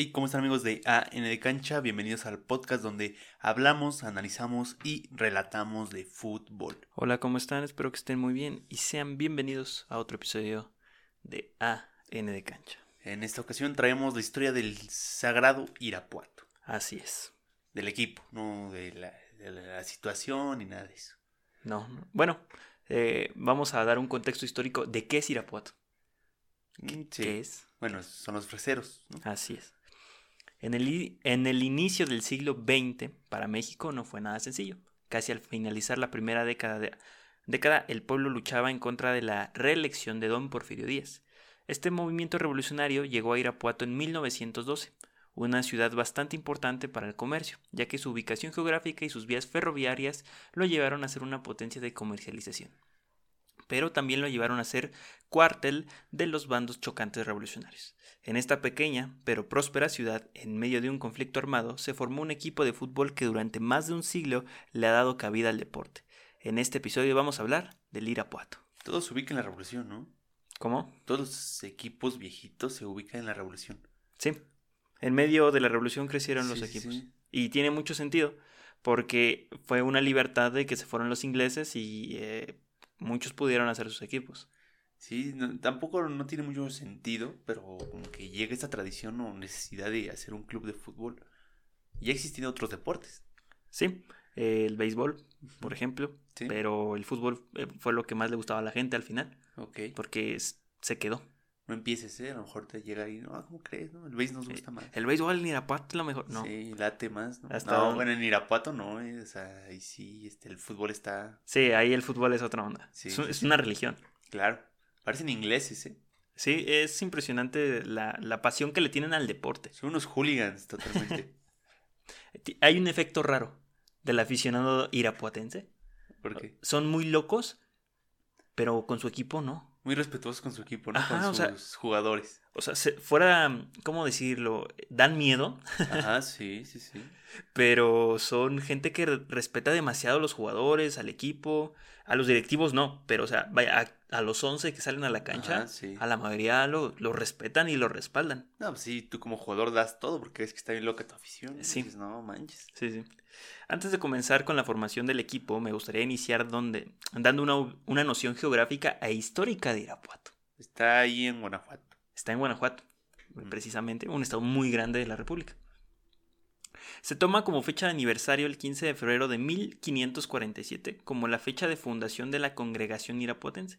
Hey, ¿cómo están amigos de AN de Cancha? Bienvenidos al podcast donde hablamos, analizamos y relatamos de fútbol. Hola, ¿cómo están? Espero que estén muy bien y sean bienvenidos a otro episodio de AN de Cancha. En esta ocasión traemos la historia del sagrado Irapuato. Así es. Del equipo, no de la, de la situación ni nada de eso. No, no. bueno, eh, vamos a dar un contexto histórico de qué es Irapuato. Mm, sí. ¿Qué es? Bueno, son los freseros, ¿no? Así es. En el, inicio del siglo XX, para México no fue nada sencillo. Casi al finalizar la primera década, de- década, el pueblo luchaba en contra de la reelección de don Porfirio Díaz. Este movimiento revolucionario llegó a Irapuato en 1912, una ciudad bastante importante para el comercio, ya que su ubicación geográfica y sus vías ferroviarias lo llevaron a ser una potencia de comercialización. Pero también lo llevaron a ser cuartel de los bandos chocantes revolucionarios. En esta pequeña pero próspera ciudad, en medio de un conflicto armado, se formó un equipo de fútbol que durante más de un siglo le ha dado cabida al deporte. En este episodio vamos a hablar del Irapuato. Todo se ubica en la revolución, ¿no? ¿Cómo? Todos los equipos viejitos se ubican en la revolución. Sí. En medio de la revolución crecieron los Sí, equipos. sí. Y tiene mucho sentido, porque fue una libertad de que se fueron los ingleses y eh, muchos pudieron hacer sus equipos. Sí, no- tampoco no tiene mucho sentido, pero como que llega esta tradición o necesidad de hacer un club de fútbol. Ya existen otros deportes. Sí, el béisbol, por ejemplo, Sí. pero el fútbol eh, fue lo que más le gustaba a la gente al final, Ok. porque se quedó. No empieces, ¿eh? A lo mejor te llega ahí, no, ¿cómo crees? No? El béis nos gusta más. El béisbol en Irapuato es lo mejor. No. Sí, Sí, late más, ¿no? Hasta no, donde- bueno, en Irapuato no, eh, o sea, ahí sí, este, el fútbol está, ahí el fútbol es otra onda. Sí, es, un- sí, es sí. una religión. claro, parecen ingleses, ¿eh? Sí, es impresionante la, la pasión que le tienen al deporte. Son unos hooligans totalmente. Hay un efecto raro del aficionado irapuatense. Porque Son muy locos, pero con su equipo no. Muy respetuosos con su equipo, ¿no? Ajá, con o sea- sus jugadores. O sea, se- fuera, ¿cómo decirlo? Dan miedo, Ajá, sí, sí, sí. pero son gente que re- respeta demasiado a los jugadores, al equipo, a los directivos no, pero o sea, vaya, a, los 11 que salen a la cancha, Ajá, sí. a la mayoría lo, lo respetan y lo respaldan. No, pues sí, tú como jugador das todo porque ves que está bien loca tu afición. ¿no? Sí. Dices, no manches. Sí, sí. Antes de comenzar con la formación del equipo, me gustaría iniciar donde, dando una, una noción geográfica e histórica de Irapuato. Está ahí en Guanajuato. Está en Guanajuato, Mm. precisamente, un estado muy grande de la República. Se toma como fecha de aniversario el 15 de febrero de 1547 como la fecha de fundación de la congregación irapuatense.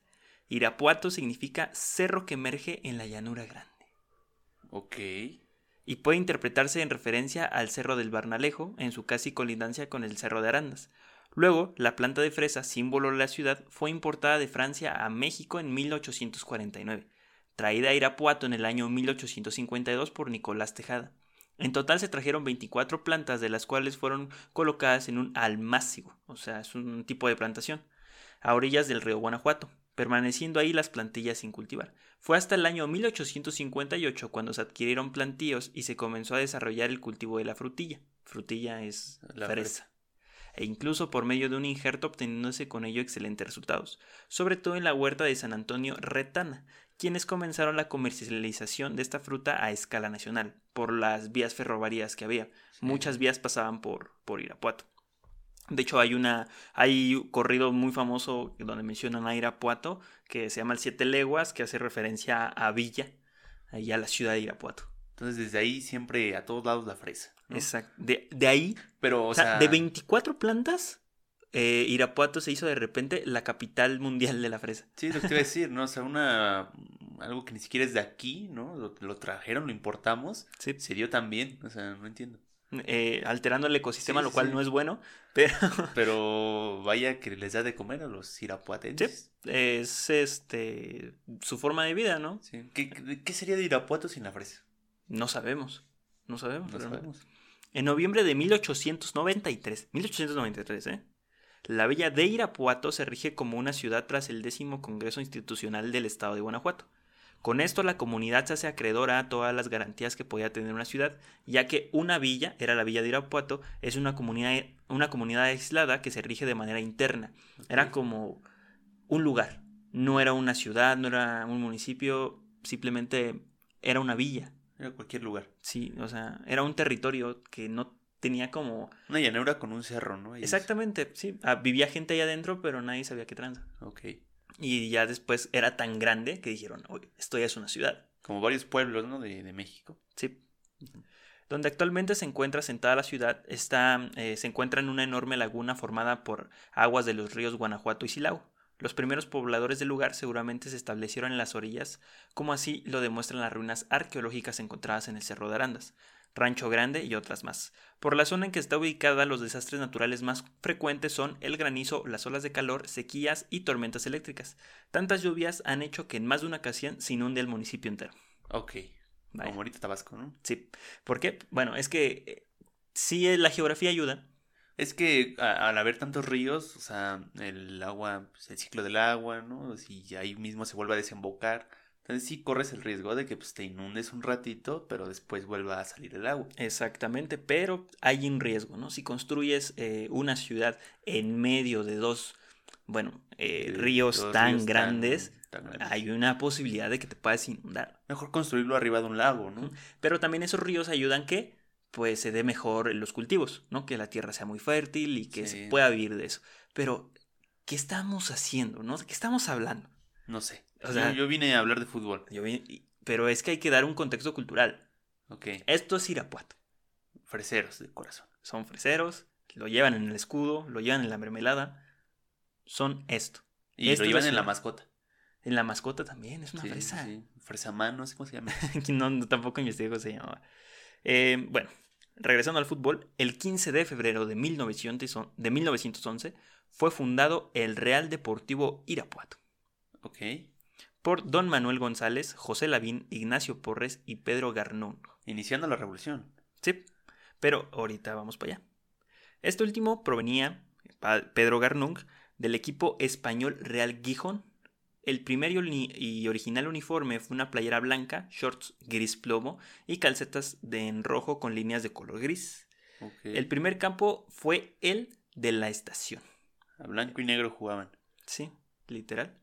Irapuato significa cerro que emerge en la llanura grande Ok. y puede interpretarse en referencia al Cerro del Barnalejo en su casi colindancia con el Cerro de Arandas. Luego, la planta de fresa, símbolo de la ciudad, fue importada de Francia a México en 1849, traída a Irapuato en el año 1852 por Nicolás Tejada. En total se trajeron 24 plantas, de las cuales fueron colocadas en un almácigo, o sea, es un tipo de plantación, a orillas del río Guanajuato, permaneciendo ahí las plantillas sin cultivar. Fue hasta el año 1858 cuando se adquirieron plantíos y se comenzó a desarrollar el cultivo de la frutilla. Frutilla es La fresa. E incluso por medio de un injerto obteniéndose con ello excelentes resultados, sobre todo en la huerta de San Antonio Retana, quienes comenzaron la comercialización de esta fruta a escala nacional, por las vías ferroviarias que había. Muchas vías pasaban por, por Irapuato. De hecho, hay una. hay un corrido muy famoso donde mencionan a Irapuato, que se llama el Siete Leguas, que hace referencia a Villa, y a la ciudad de Irapuato. Entonces desde ahí siempre a todos lados la fresa. ¿no? Exacto. De, de ahí, Pero, o, o sea, sea, de 24 plantas, eh, Irapuato se hizo de repente la capital mundial de la fresa. Sí, lo que te iba a decir, ¿no? O sea, una. Algo que ni siquiera es de aquí, ¿no? Lo, lo trajeron, lo importamos. Sí. Se dio también. O sea, no entiendo. Eh, alterando el ecosistema, Sí, lo cual sí. no es bueno, pero Pero vaya que les da de comer a los irapuatenses. es este su forma de vida, ¿no? ¿Qué, qué- sería de Irapuato sin la fresa? No sabemos. No sabemos. No sabemos. En noviembre de 1893, 1893, ¿eh? La villa de Irapuato se rige como una ciudad tras el décimo Congreso Institucional del Estado de Guanajuato. Con esto la comunidad se hace acreedora a todas las garantías que podía tener una ciudad, ya que una villa, era la villa de Irapuato, es una comunidad, una comunidad aislada que se rige de manera interna. Era como un lugar, no era una ciudad, no era un municipio, simplemente era una villa. Era cualquier lugar. Sí, o sea, era un territorio que no tenía como... Una llanura con un cerro, ¿no? Exactamente, sí. Ah, vivía gente ahí adentro, pero nadie sabía qué tranza. Ok. Y ya después era tan grande que dijeron, oye, esto ya es una ciudad. Como varios pueblos, ¿no? De, de México. Sí. Donde actualmente se encuentra sentada la ciudad, está, eh, se encuentra en una enorme laguna formada por aguas de los ríos Guanajuato y Silao. Los primeros pobladores del lugar seguramente se establecieron en las orillas, como así lo demuestran las ruinas arqueológicas encontradas en el Cerro de Arandas, Rancho Grande y otras más. Por la zona en que está ubicada, los desastres naturales más frecuentes son el granizo, las olas de calor, sequías y tormentas eléctricas. Tantas lluvias han hecho que en más de una ocasión se inunde el municipio entero. Ok. Vaya. Como ahorita Tabasco, ¿no? Sí. ¿Por qué? Bueno, es que eh, sí eh, la geografía ayuda. Es que a- al haber tantos ríos, o sea, el agua, pues, el ciclo del agua, ¿no? Si ahí mismo se vuelve a desembocar, entonces sí corres el riesgo de que pues, te inundes un ratito, pero después vuelva a salir el agua. Exactamente, pero hay un riesgo, ¿no? Si construyes eh, una ciudad en medio de dos, bueno, eh, ríos dos tan ríos grandes, tan grandes. hay una posibilidad de que te puedas inundar. Mejor construirlo arriba de un lago, ¿no? Pero también esos ríos ayudan que pues se dé mejor los cultivos, ¿no? Que la tierra sea muy fértil y que Sí. se pueda vivir de eso. Pero, ¿qué estamos haciendo, no? ¿De qué estamos hablando? No sé. O sea- yo, yo vine a hablar de fútbol. Yo vi- y- pero es que hay que dar un contexto cultural. Ok. Esto es Irapuato. Freseros de corazón. Son freseros, lo llevan en el escudo, lo llevan en la mermelada. Son esto. Y Esta lo llevan en la mascota. En la mascota también, es una Sí, sí, fresa. sí. Fresamán, no sé cómo se llama. no, no, tampoco investigué cómo se llamaba. Eh, bueno, regresando al fútbol, el 15 de febrero de 1911, de 1911 fue fundado el Real Deportivo Irapuato ok. por don Manuel González, José Lavín, Ignacio Porres y Pedro Garnón. Iniciando la revolución. Sí, pero ahorita vamos para allá. Este último provenía, Pedro Garnung, del equipo español Real Gijón. El primer y original uniforme fue una playera blanca, shorts gris plomo y calcetas de en rojo con líneas de color gris. El primer campo fue el de la estación. A blanco y negro jugaban. Sí, literal.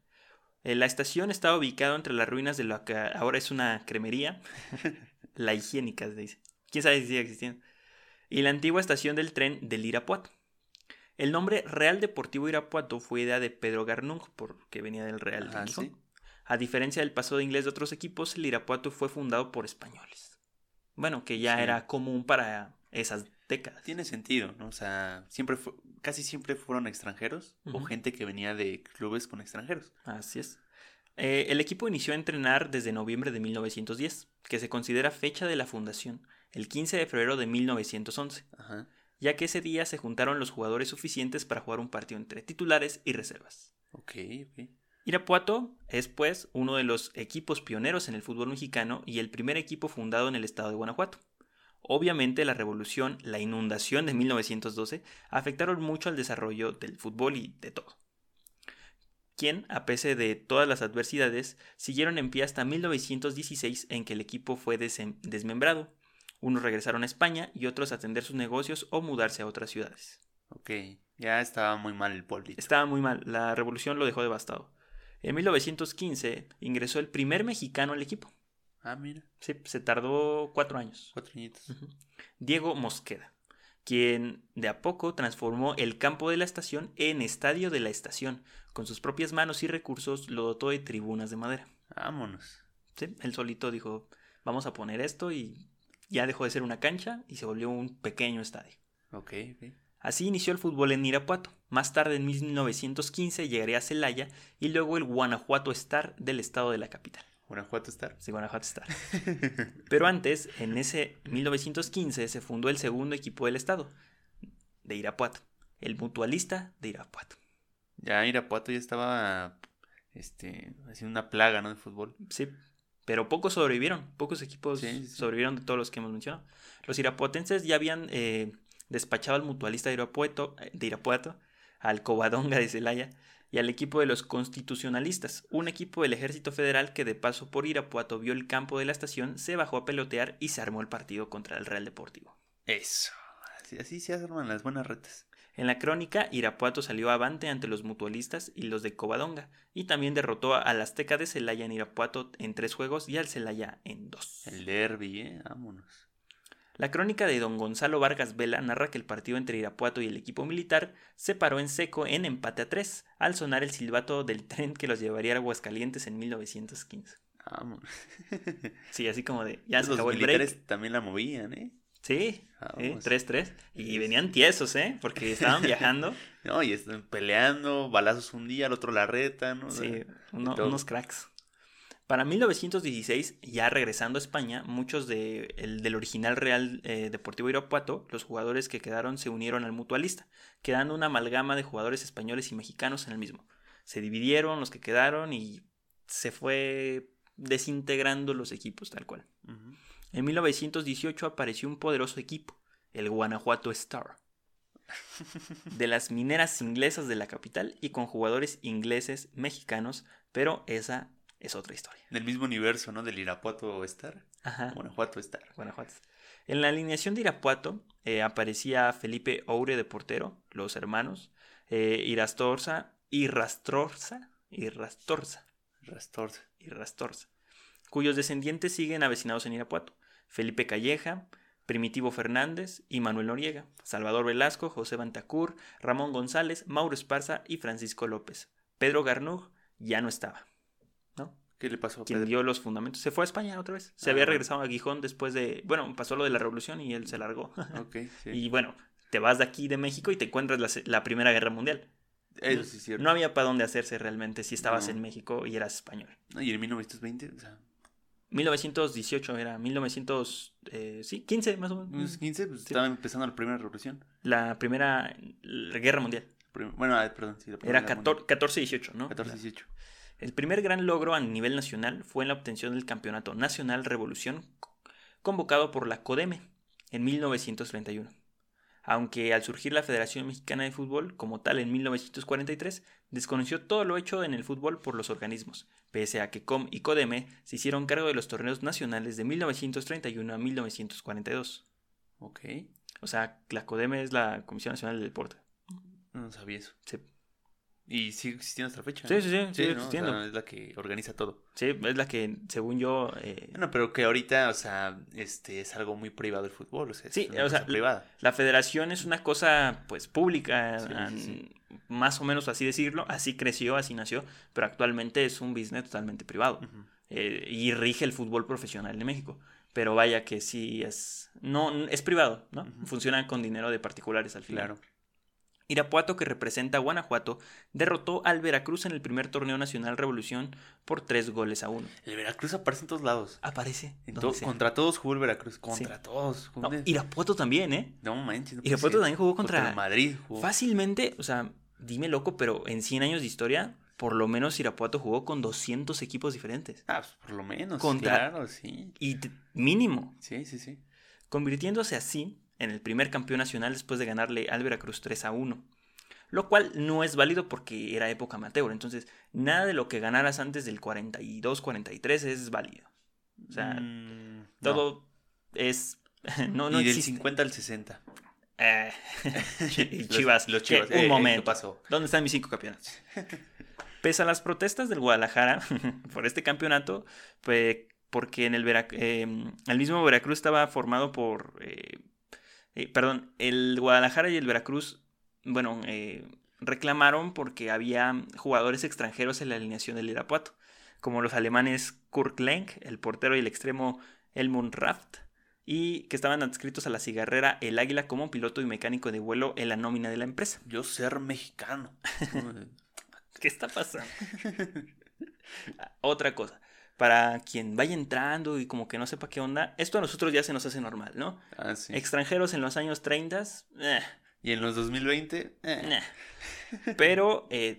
Eh, La estación estaba ubicada entre las ruinas de lo que ahora es una cremería. la higiénica, se dice. ¿Quién sabe si sigue existiendo? Y la antigua estación del tren del Irapuato. El nombre Real Deportivo Irapuato fue idea de Pedro Garnung, porque venía del Real de Ah. A diferencia del pasado inglés de otros equipos, el Irapuato fue fundado por españoles. Bueno, que ya Sí. era común para esas décadas. Tiene sentido, ¿no? O sea, siempre fue, casi siempre fueron extranjeros o gente que venía de clubes con extranjeros. Así es. Eh, el equipo inició a entrenar desde noviembre de 1910, que se considera fecha de la fundación, el 15 de febrero de 1911, Ajá. ya que ese día se juntaron los jugadores suficientes para jugar un partido entre titulares y reservas. Ok, ok. Irapuato es pues uno de los equipos pioneros en el fútbol mexicano y el primer equipo fundado en el estado de Guanajuato. Obviamente la revolución, la inundación de 1912 afectaron mucho al desarrollo del fútbol y de todo. Quien, a pesar de todas las adversidades, siguieron en pie hasta 1916 en que el equipo fue desmembrado. Unos regresaron a España y otros a atender sus negocios o mudarse a otras ciudades. Ok. Ya estaba muy mal el pueblito. Estaba muy mal, la revolución lo dejó devastado. En 1915 ingresó el primer mexicano al equipo. Ah, mira. Sí, se tardó cuatro años. Cuatro añitos. Diego Mosqueda, quien de a poco transformó el campo de la estación en estadio de la estación. Con sus propias manos y recursos lo dotó de tribunas de madera. Vámonos. Sí, él solito dijo, vamos a poner esto y ya dejó de ser una cancha y se volvió un pequeño estadio. Ok, ok. Así inició el fútbol en Irapuato. Más tarde, en 1915, llegaría a Celaya y luego el Guanajuato Star del estado de la capital. Guanajuato Star. Sí, Guanajuato Star. Pero antes, en ese 1915, se fundó el segundo equipo del estado, de Irapuato, el Mutualista de Irapuato. Ya Irapuato ya estaba este, haciendo una plaga, ¿no? De fútbol. Sí, pero pocos sobrevivieron, pocos equipos Sí, sí, sí. sobrevivieron de todos los que hemos mencionado. Los irapuatenses ya habían eh, despachado al mutualista de Irapuato, eh, de Irapuato, al Covadonga de Celaya y al equipo de los constitucionalistas, un equipo del ejército federal que de paso por Irapuato vio el campo de la estación, se bajó a pelotear y se armó el partido contra el Real Deportivo. Eso. Así, así se arman las buenas retas. En la crónica, Irapuato salió avante ante los mutualistas y los de Covadonga, y también derrotó al Azteca de Celaya en Irapuato en tres juegos y al Celaya en dos. El derby, ¿eh? Vámonos. La crónica de don Gonzalo Vargas Vela narra que el partido entre Irapuato y el equipo militar se paró en seco en empate a tres, al sonar el silbato del tren que los llevaría a Aguascalientes en 1915. Vámonos. Sí, así como de, ya se Los acabó el break. también la movían, ¿eh? Sí, Vamos. 3-3. Y venían tiesos, ¿eh? Porque estaban viajando. No, y están peleando, balazos un día, al otro la reta, ¿no? Sí, uno- unos cracks. Para 1916, ya regresando a España, muchos de, el- del original Real eh, Deportivo Irapuato, los jugadores que quedaron se unieron al mutualista, quedando una amalgama de jugadores españoles y mexicanos en el mismo. Se dividieron los que quedaron y se fue desintegrando los equipos tal cual. En 1918 apareció un poderoso equipo, el Guanajuato Star, de las mineras inglesas de la capital y con jugadores ingleses, mexicanos, pero esa es otra historia. Del mismo universo, ¿no? Del Irapuato Star. Ajá. Guanajuato Star. Guanajuato. En la alineación de Irapuato eh, aparecía Felipe Oure de portero, los hermanos, eh, Irastorza, Irrastorza, Irrastorza, Rastor. Irrastorza, cuyos descendientes siguen avecinados en Irapuato. Felipe Calleja, Primitivo Fernández y Manuel Noriega, Salvador Velasco, José Bantacur, Ramón González, Mauro Esparza y Francisco López. Pedro Garnug ya no estaba. ¿Qué le pasó a Pedro? Dio los fundamentos. Se fue a España otra vez. Se había ah. regresado a Gijón después de. Bueno, pasó lo de la revolución y él se largó. Okay, sí. Y bueno, te vas de aquí de México y te encuentras la, Primera Guerra Mundial. Eso sí es cierto. No había para dónde hacerse realmente si estabas en México y eras español. Y en 1920, o sea. 1918 era, 1900, eh, sí, 15 más o menos. 1915, pues, pues estaba empezando la primera revolución. La primera guerra mundial. Bueno, ah, perdón, sí, la primera Era 14-18, ¿no? 14-18. El primer gran logro a nivel nacional fue en la obtención del Campeonato Nacional Revolución convocado por la CODEME en 1931. Aunque al surgir la Federación Mexicana de Fútbol como tal en 1943, desconoció todo lo hecho en el fútbol por los organismos, pese a que COM y CODEME se hicieron cargo de los torneos nacionales de 1931 a 1942. Ok, O sea, la CODEME es la Comisión Nacional del Deporte. no sabía eso. Sí. Y sigue existiendo hasta la fecha. Sí, sí, sí, sigue ¿no? O existiendo. sea, es la que organiza todo. Sí, es la que, según yo, eh, Bueno, pero que ahorita, o sea, este es algo muy privado el fútbol, o sea, es Sí, una o sea, privada. La federación es una cosa, pues, pública, Sí, sí, más o menos así decirlo. Así creció, así nació, pero actualmente es un business totalmente privado eh, y rige el fútbol profesional de México. Pero vaya que sí es, no, es privado, ¿no? Ujú. Funciona con dinero de particulares al final. Claro. Irapuato, que representa a Guanajuato, derrotó al Veracruz en el primer torneo nacional Revolución por tres goles a uno. El Veracruz aparece en todos lados. Aparece. En donde to- sea. contra todos jugó el Veracruz. Contra todos. Irapuato también, ¿eh? No manches. no Irapuato también jugó contra, Madrid. Jugó. Fácilmente, o sea, dime loco, pero en 100 años de historia, por lo menos Irapuato jugó con 200 equipos diferentes. Ah, pues por lo menos. Contra- Claro, sí. Y mínimo, Sí, sí, sí. convirtiéndose así en el primer campeón nacional después de ganarle al Veracruz 3 a 1. Lo cual no es válido porque era época amateur. Entonces, nada de lo que ganaras antes del 42-43 es válido. O sea, Mm, no. Todo es. No, no y del existe. 50 al 60. Eh, Los- Chivas. Los. Chivas. Un eh, eh, momento. ¿Dónde están mis cinco campeonatos? Pese a las protestas del Guadalajara por este campeonato, pues, porque en el, Vera- eh, el mismo Veracruz estaba formado por... eh, perdón, el Guadalajara y el Veracruz, bueno, eh, reclamaron porque había jugadores extranjeros en la alineación del Irapuato, como los alemanes Kurt Lenk, el portero y el extremo Elmund Raft, y que estaban adscritos a la cigarrera El Águila como piloto y mecánico de vuelo en la nómina de la empresa. Yo ser mexicano. ¿Qué está pasando? Otra cosa. Para quien vaya entrando y como que no sepa qué onda, esto a nosotros ya se nos hace normal, ¿no? ah, sí. Extranjeros en los años 30, eh, Y en los 2020. eh. pero eh,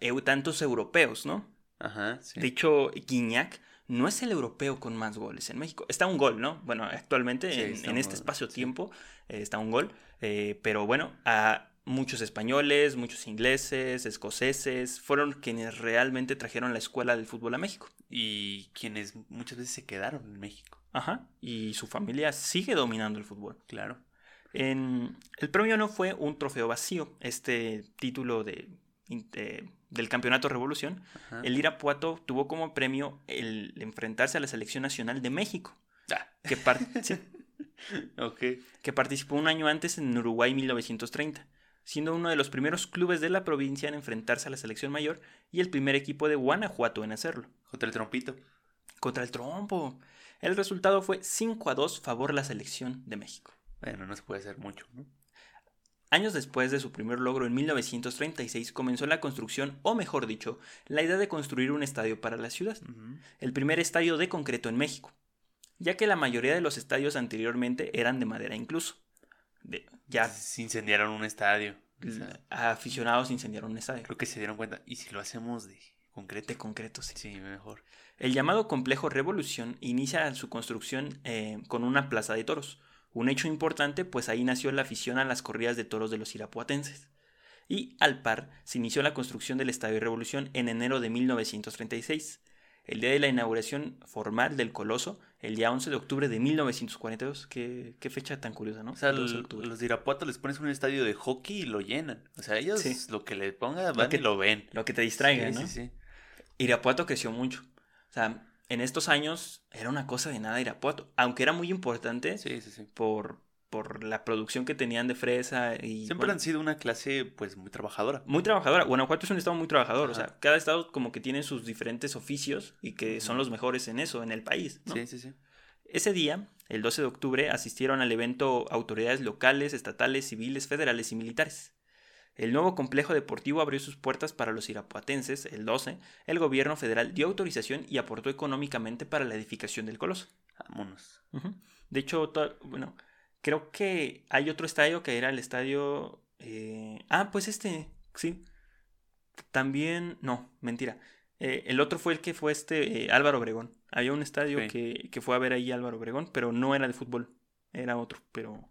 eu- tantos europeos, ¿no? Ajá, sí. De hecho, Guiñac no es el europeo con más goles en México. Está un gol, ¿no? Bueno, actualmente Sí, en, este espacio-tiempo eh, está un gol. eh, pero bueno, a muchos españoles, muchos ingleses, escoceses, fueron quienes realmente trajeron la escuela del fútbol a México. Y quienes muchas veces se quedaron en México. Ajá. Y su familia sigue dominando el fútbol. Claro. En, el premio no fue un trofeo vacío, este título de, de- del Campeonato Revolución. Ajá. El Irapuato tuvo como premio el enfrentarse a la Selección Nacional de México, Ah, que, par- sí, ok. que participó un año antes en Uruguay 1930, siendo uno de los primeros clubes de la provincia en enfrentarse a la selección mayor y el primer equipo de Guanajuato en hacerlo. Contra el trompito. Contra el trompo. El resultado fue 5 a 2 favor la selección de México. Bueno, no se puede hacer mucho, ¿no? Años después de su primer logro en 1936 comenzó la construcción, o mejor dicho, la idea de construir un estadio para la ciudad, el primer estadio de concreto en México, ya que la mayoría de los estadios anteriormente eran de madera incluso. De- ya Se incendiaron un estadio. Aficionados incendiaron un estadio. creo que se dieron cuenta. ¿Y si lo hacemos de concreto? De concreto, sí. Sí, mejor. El llamado complejo Revolución inicia su construcción eh, con una plaza de toros, un hecho importante pues ahí nació la afición a las corridas de toros de los irapuatenses. Y al par se inició la construcción del Estadio Revolución en enero de 1936, el día de la inauguración formal del Coloso, el día 11 de octubre de 1942. Qué, qué fecha tan curiosa, ¿no? O sea, El 11 de l- octubre. los de Irapuato les pones un estadio de hockey y lo llenan. O sea, ellos Sí. lo que le pongan van que- y lo ven. Lo que te distraiga, sí, ¿no? sí, sí. Irapuato creció mucho. O sea, en estos años era una cosa de nada Irapuato, aunque era muy importante Sí, sí, sí. por, por la producción que tenían de fresa y Siempre bueno, han sido una clase, pues, muy trabajadora. muy trabajadora. Guanajuato es un estado muy trabajador, o sea, cada estado como que tiene sus diferentes oficios y que son los mejores en eso, en el país. ¿no? Sí, sí, sí. Ese día, el 12 de octubre, asistieron al evento autoridades locales, estatales, civiles, federales y militares. El nuevo complejo deportivo abrió sus puertas para los irapuatenses el 12. El gobierno federal dio autorización y aportó económicamente para la edificación del coloso. Vámonos. De hecho, bueno, creo que hay otro estadio que era el estadio... eh, Ah, pues este, sí. También, no, mentira. Eh, el otro fue el que fue este eh, Álvaro Obregón. Había un estadio que, que fue a ver ahí Álvaro Obregón, pero no era de fútbol. Era otro, pero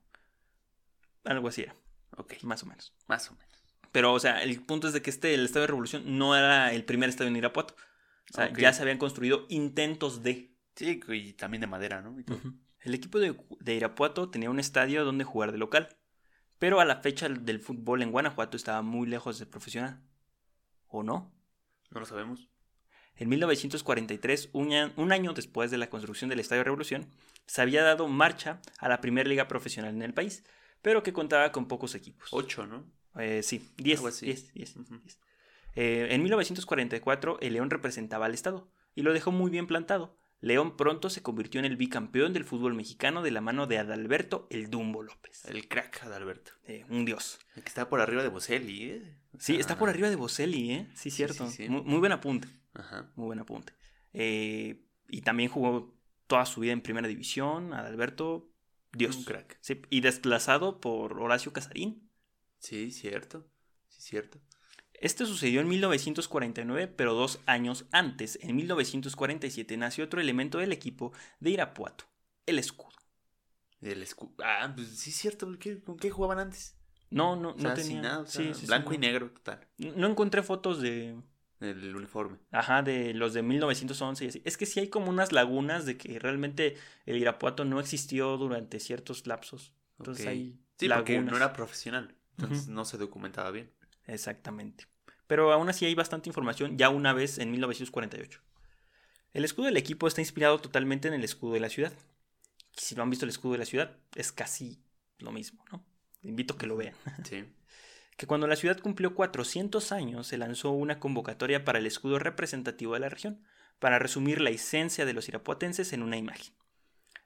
algo así era, Ok, más o menos. más o menos. Pero, o sea, el punto es de que este, el Estadio de Revolución, no era el primer estadio en Irapuato. O sea, ya se habían construido intentos de... Sí, y también de madera, ¿no? Y todo. El equipo de, de Irapuato tenía un estadio donde jugar de local, pero a la fecha del fútbol en Guanajuato estaba muy lejos de profesional. ¿O no? No lo sabemos. En 1943, un, año después de la construcción del Estadio Revolución, se había dado marcha a la primera liga profesional en el país, pero que contaba con pocos equipos. Ocho, ¿no? Eh, sí, 10, Algo así. 10, 10, Ujú. 10. Eh, en 1944, el León representaba al Estado y lo dejó muy bien plantado. León pronto se convirtió en el bicampeón del fútbol mexicano de la mano de Adalberto el Dumbo López. El crack de Alberto. Eh, un dios. El que está por arriba de Boselli, ¿eh? Sí, está por arriba de Boselli, ¿eh? Sí, Sí, cierto. sí, sí. Muy, muy buen apunte. Ajá. Muy buen apunte. Eh, y también jugó toda su vida en primera división. Adalberto, dios. Un crack. Sí, y desplazado por Horacio Casarín. Sí, cierto. Sí, cierto. Este sucedió en 1949, pero dos años antes, en 1947, nació otro elemento del equipo de Irapuato, el escudo. El escu- Ah, pues sí, cierto. ¿qué- ¿Con qué jugaban antes? No, no, O sea, no tenía. sin nada. o sea, sí, blanco y negro, total. No encontré fotos de, El uniforme. ajá, de los de 1911 y así. Es que sí hay como unas lagunas de que realmente el Irapuato no existió durante ciertos lapsos. Entonces Ok. hay Sí, porque lagunas. no era profesional. Entonces no se documentaba bien. Exactamente. Pero aún así hay bastante información ya una vez en 1948. El escudo del equipo está inspirado totalmente en el escudo de la ciudad. Si no han visto el escudo de la ciudad, es casi lo mismo, ¿no? Invito a que lo vean. Sí. Que cuando la ciudad cumplió 400 años se lanzó una convocatoria para el escudo representativo de la región, para resumir la esencia de los irapuatenses en una imagen.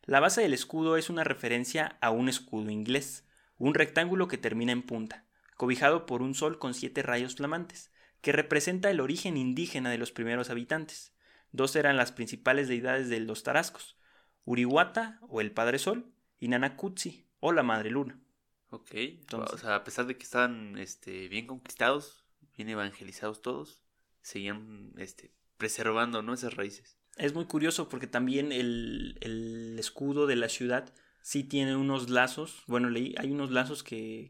La base del escudo es una referencia a un escudo inglés, un rectángulo que termina en punta, cobijado por un sol con siete rayos flamantes, que representa el origen indígena de los primeros habitantes. Dos eran las principales deidades de los tarascos, Urihuata o el Padre Sol y Nanacutsi o la Madre Luna. Ok. Entonces- o sea, a pesar de que estaban este, bien conquistados, bien evangelizados todos, seguían este, preservando ¿no? esas raíces. Es muy curioso porque también el, el escudo de la ciudad sí tiene unos lazos. Bueno, leí, hay unos lazos que,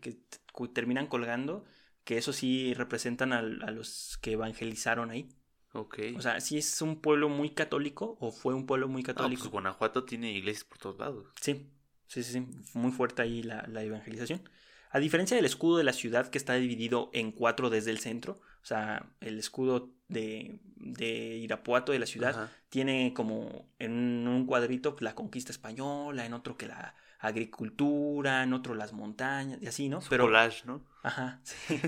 terminan colgando, que eso sí representan al- a, los que evangelizaron ahí. Ok. O sea, sí es un pueblo muy católico o fue un pueblo muy No, católico. pues Guanajuato tiene iglesias por todos lados. Sí, Sí, sí, sí. Muy fuerte ahí la, la evangelización. A diferencia del escudo de la ciudad que está dividido en cuatro desde el centro, o sea, el escudo de, de Irapuato de la ciudad Ajá. tiene como en un cuadrito la conquista española, en otro que la agricultura, en otro las montañas y así, ¿no? Pero, collage, ¿no? ajá, sí.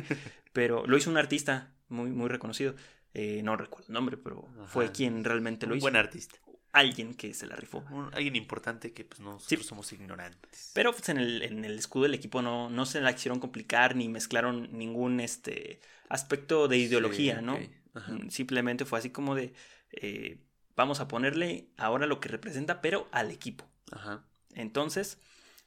Pero lo hizo un artista muy, muy reconocido. Eh, no recuerdo el nombre, pero fue quien realmente lo Un hizo. buen artista. Alguien que se la rifó. Un- alguien importante que pues nosotros Sí. somos ignorantes. Pero pues en el, en el escudo del equipo no, no se la quisieron complicar ni mezclaron ningún este aspecto de ideología, Sí, ¿no? Mm, Simplemente fue así como de eh, vamos a ponerle ahora lo que representa, pero al equipo. Ajá. Entonces,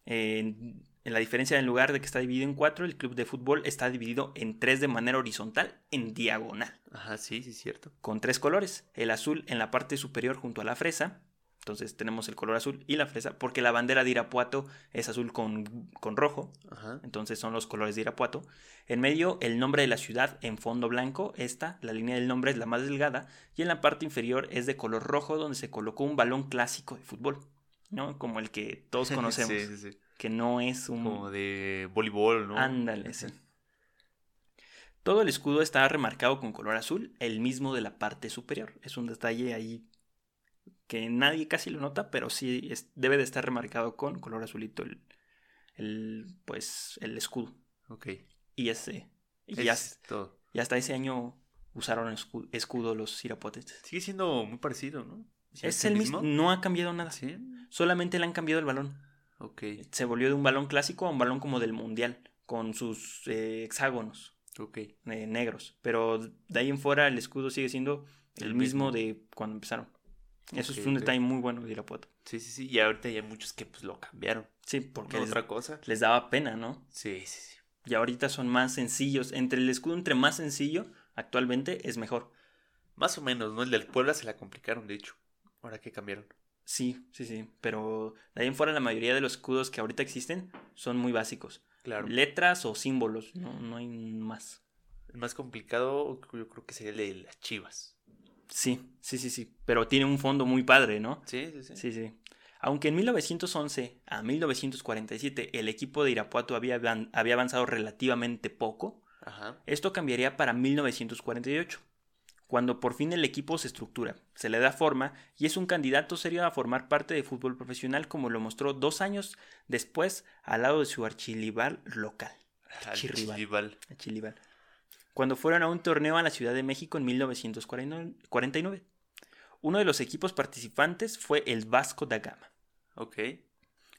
eh, en, la diferencia del lugar de que está dividido en cuatro, el club de fútbol está dividido en tres de manera horizontal, en diagonal, Ajá, sí, sí, es cierto. con tres colores. El azul en la parte superior junto a la fresa. Entonces tenemos el color azul y la fresa, porque la bandera de Irapuato es azul con, con rojo. Ajá. Entonces son los colores de Irapuato. En medio, el nombre de la ciudad en fondo blanco. Esta, la línea del nombre es la más delgada. Y en la parte inferior es de color rojo, donde se colocó un balón clásico de fútbol. ¿No? Como el que todos conocemos. sí, sí, sí. Que no es un. Como de voleibol, ¿no? Ándale, sí. Todo el escudo está remarcado con color azul, el mismo de la parte superior. Es un detalle ahí que nadie casi lo nota, pero sí es- debe de estar remarcado con color azulito el, el, pues, el escudo. Ok. Y ese. Y Es ya, todo. y hasta ese año usaron escu- escudo los irapuates. Sigue siendo muy parecido, ¿no? Es el mismo, no ha cambiado nada. Sí. Solamente le han cambiado el balón. Ok. Se volvió de un balón clásico a un balón como del mundial, con sus eh, hexágonos Ok. eh, negros. Pero de ahí en fuera el escudo sigue siendo el, El mismo, mismo. de cuando empezaron. Eso es un detalle muy bueno de Irapuato. Sí, sí, sí. Y ahorita ya hay muchos que pues lo cambiaron. Sí, porque ¿Por les, otra cosa? les daba pena, ¿no? Sí, sí, sí. Y ahorita son más sencillos. Entre el escudo, entre más sencillo, actualmente es mejor. Más o menos, ¿no? El del Puebla se la complicaron, de hecho. Ahora que cambiaron. Sí, sí, sí. Pero de ahí en fuera la mayoría de los escudos que ahorita existen son muy básicos. Claro. Letras o símbolos, no, no hay más. El más complicado yo creo que sería el de las chivas. Sí, sí, sí, sí. Pero tiene un fondo muy padre, ¿no? Sí, sí, sí. Sí, sí. Aunque en 1911 a 1947 el equipo de Irapuato había, había avanzado relativamente poco, Ajá. esto cambiaría para 1948, cuando por fin el equipo se estructura, se le da forma y es un candidato serio a formar parte de fútbol profesional como lo mostró dos años después al lado de su archilival local. Archirrival. Archilival. Cuando fueron a un torneo a la Ciudad de México en 1949. Uno de los equipos participantes fue el Vasco da Gama, Ok.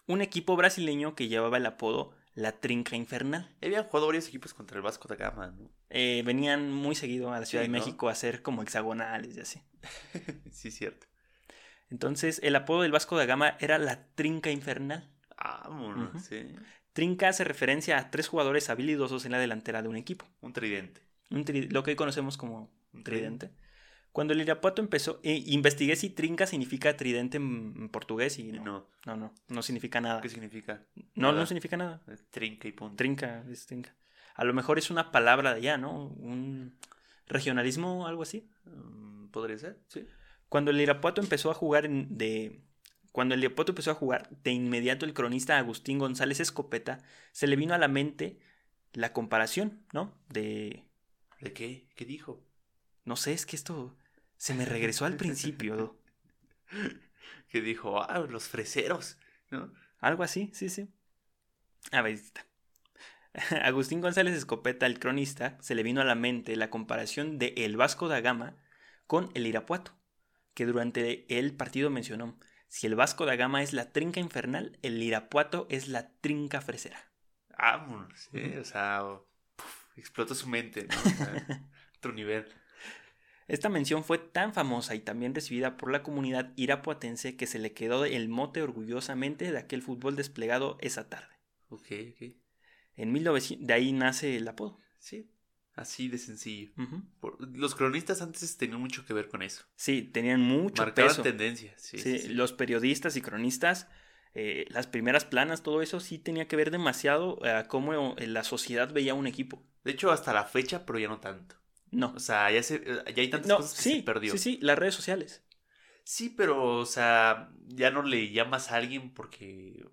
un equipo brasileño que llevaba el apodo La Trinca Infernal. Habían jugado varios equipos contra el Vasco da Gama, ¿no? Eh, venían muy seguido a la Ciudad Sí, de ¿no? México a hacer como hexagonales y así. sí, cierto. Entonces, el apodo del Vasco da Gama era La Trinca Infernal. Ah, bueno, sí. Trinca hace referencia a tres jugadores habilidosos en la delantera de un equipo. Un tridente. Un tri- lo que hoy conocemos como un tridente. Cuando el Irapuato empezó, eh, investigué si trinca significa tridente en, portugués y no, no. no, no, no significa nada. ¿Qué significa? No, no significa nada. Trinca y punto. Trinca, es trinca. A lo mejor es una palabra de allá, ¿no? Un regionalismo algo así. Mm, Podría ser, sí. Cuando el Irapuato empezó a jugar en- de... Cuando el Irapuato empezó a jugar, de inmediato el cronista Agustín González Escopeta se le vino a la mente la comparación, ¿no? De... ¿De qué? ¿Qué dijo? No sé, es que esto se me regresó al principio. Que dijo, ah, los freseros, ¿no? Algo así, sí, sí. A ver, está. Agustín González Escopeta, el cronista, se le vino a la mente la comparación de el Vasco da Gama con el Irapuato, que durante el partido mencionó, si el Vasco da Gama es la trinca infernal, el Irapuato es la trinca fresera. Ah, bueno, sí, o sea, puf, explotó su mente, ¿no? O sea, otro nivel. Esta mención fue tan famosa y también recibida por la comunidad irapuatense que se le quedó el mote orgullosamente de aquel fútbol desplegado esa tarde. Ok, ok. En 1900, de ahí nace el apodo. Sí, así de sencillo. Por- los cronistas antes tenían mucho que ver con eso. Sí, tenían mucho Marcaban peso. tendencias, sí, Sí. Los periodistas y cronistas, eh, las primeras planas, todo eso sí tenía que ver demasiado a cómo eh, la sociedad veía un equipo. De hecho, hasta la fecha, pero ya no tanto. No. O sea, ya, se, ya hay tantas No, cosas que sí, se perdió. sí, sí, las redes sociales. Sí, pero, o sea, ya no le llamas a alguien porque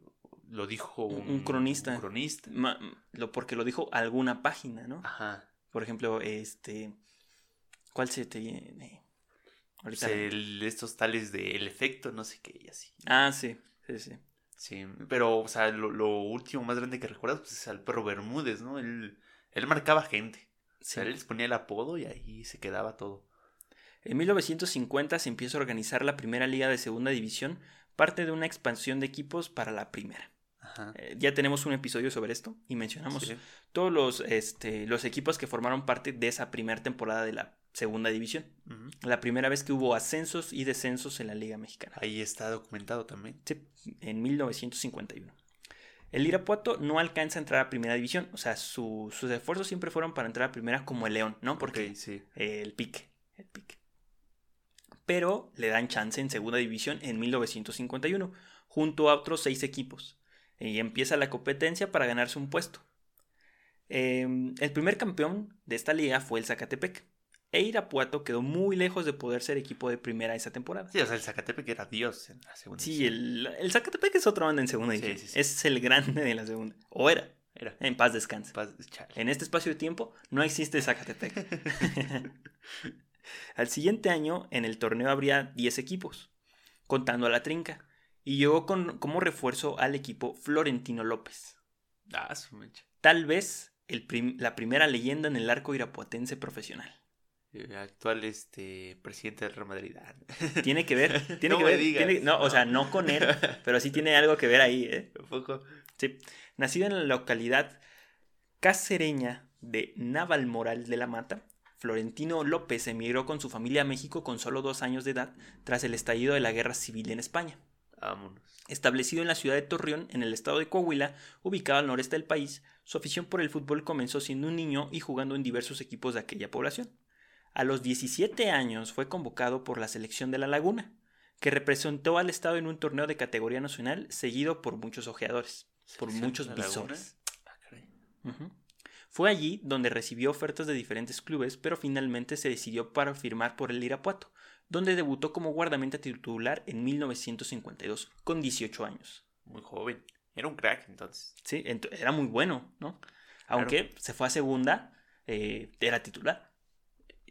lo dijo Un- cronista. un cronista. Ma- lo, porque lo dijo alguna página, ¿no? Ajá. Por ejemplo, este. ¿Cuál se te viene? Pues Ahorita. el- estos tales de el efecto, no sé qué, y así. Ah, sí, sí, sí. Sí, pero, o sea, lo, lo último más grande que recuerdas pues, es al perro Bermúdez, ¿no? Él, él marcaba gente. O sí. sea, él les ponía el apodo y ahí se quedaba todo. En 1950 se empieza a organizar la primera liga de segunda división, parte de una expansión de equipos para la primera. Ajá. Eh, ya tenemos un episodio sobre esto y mencionamos Sí. todos los, este, los equipos que formaron parte de esa primera temporada de la segunda división. La primera vez que hubo ascensos y descensos en la Liga Mexicana. Ahí está documentado también. Sí, en 1951. El Irapuato no alcanza a entrar a primera división, o sea, su- sus esfuerzos siempre fueron para entrar a primera como el León, ¿no? Porque sí. eh, el pique, el pique. Pero le dan chance en segunda división en 1951, junto a otros seis equipos. Y empieza la competencia para ganarse un puesto. Eh, el primer campeón de esta liga fue el Zacatepec. E Irapuato quedó muy lejos de poder ser equipo de primera esa temporada. Sí, o sea, el Zacatepec era Dios en la segunda. Sí, el, el Zacatepec es otra banda en segunda Sí, sí, sí. Es el grande de la segunda. O era. Era. En paz descanse. Paz-. En este espacio de tiempo no existe Zacatepec. Al siguiente año, en el torneo habría 10 equipos, contando a la trinca, y llegó con, como refuerzo al equipo Florentino López. Ah, su mecha. Tal vez el prim- la primera leyenda en el arco irapuatense profesional. Actual este presidente del Real Madrid. Tiene que ver, tiene No que me ver, tiene- no, o sea, no con él, pero sí tiene algo que ver ahí, ¿eh? Tampoco. Sí. Nacido en la localidad cacereña de Navalmoral de la Mata, Florentino López emigró con su familia a México con solo dos años de edad tras el estallido de la Guerra Civil en España. Vámonos. Establecido en la ciudad de Torreón, en el estado de Coahuila, ubicado al noreste del país, su afición por el fútbol comenzó siendo un niño y jugando en diversos equipos de aquella población. A los 17 años fue convocado por la selección de La Laguna, que representó al estado en un torneo de categoría nacional seguido por muchos ojeadores, por muchos visores. Ah. Fue allí donde recibió ofertas de diferentes clubes, pero finalmente se decidió para firmar por el Irapuato, donde debutó como guardameta titular en 1952, con 18 años. Muy joven. Era un crack entonces. Sí, ent- era muy bueno, ¿no? Aunque se fue a segunda, eh, era titular.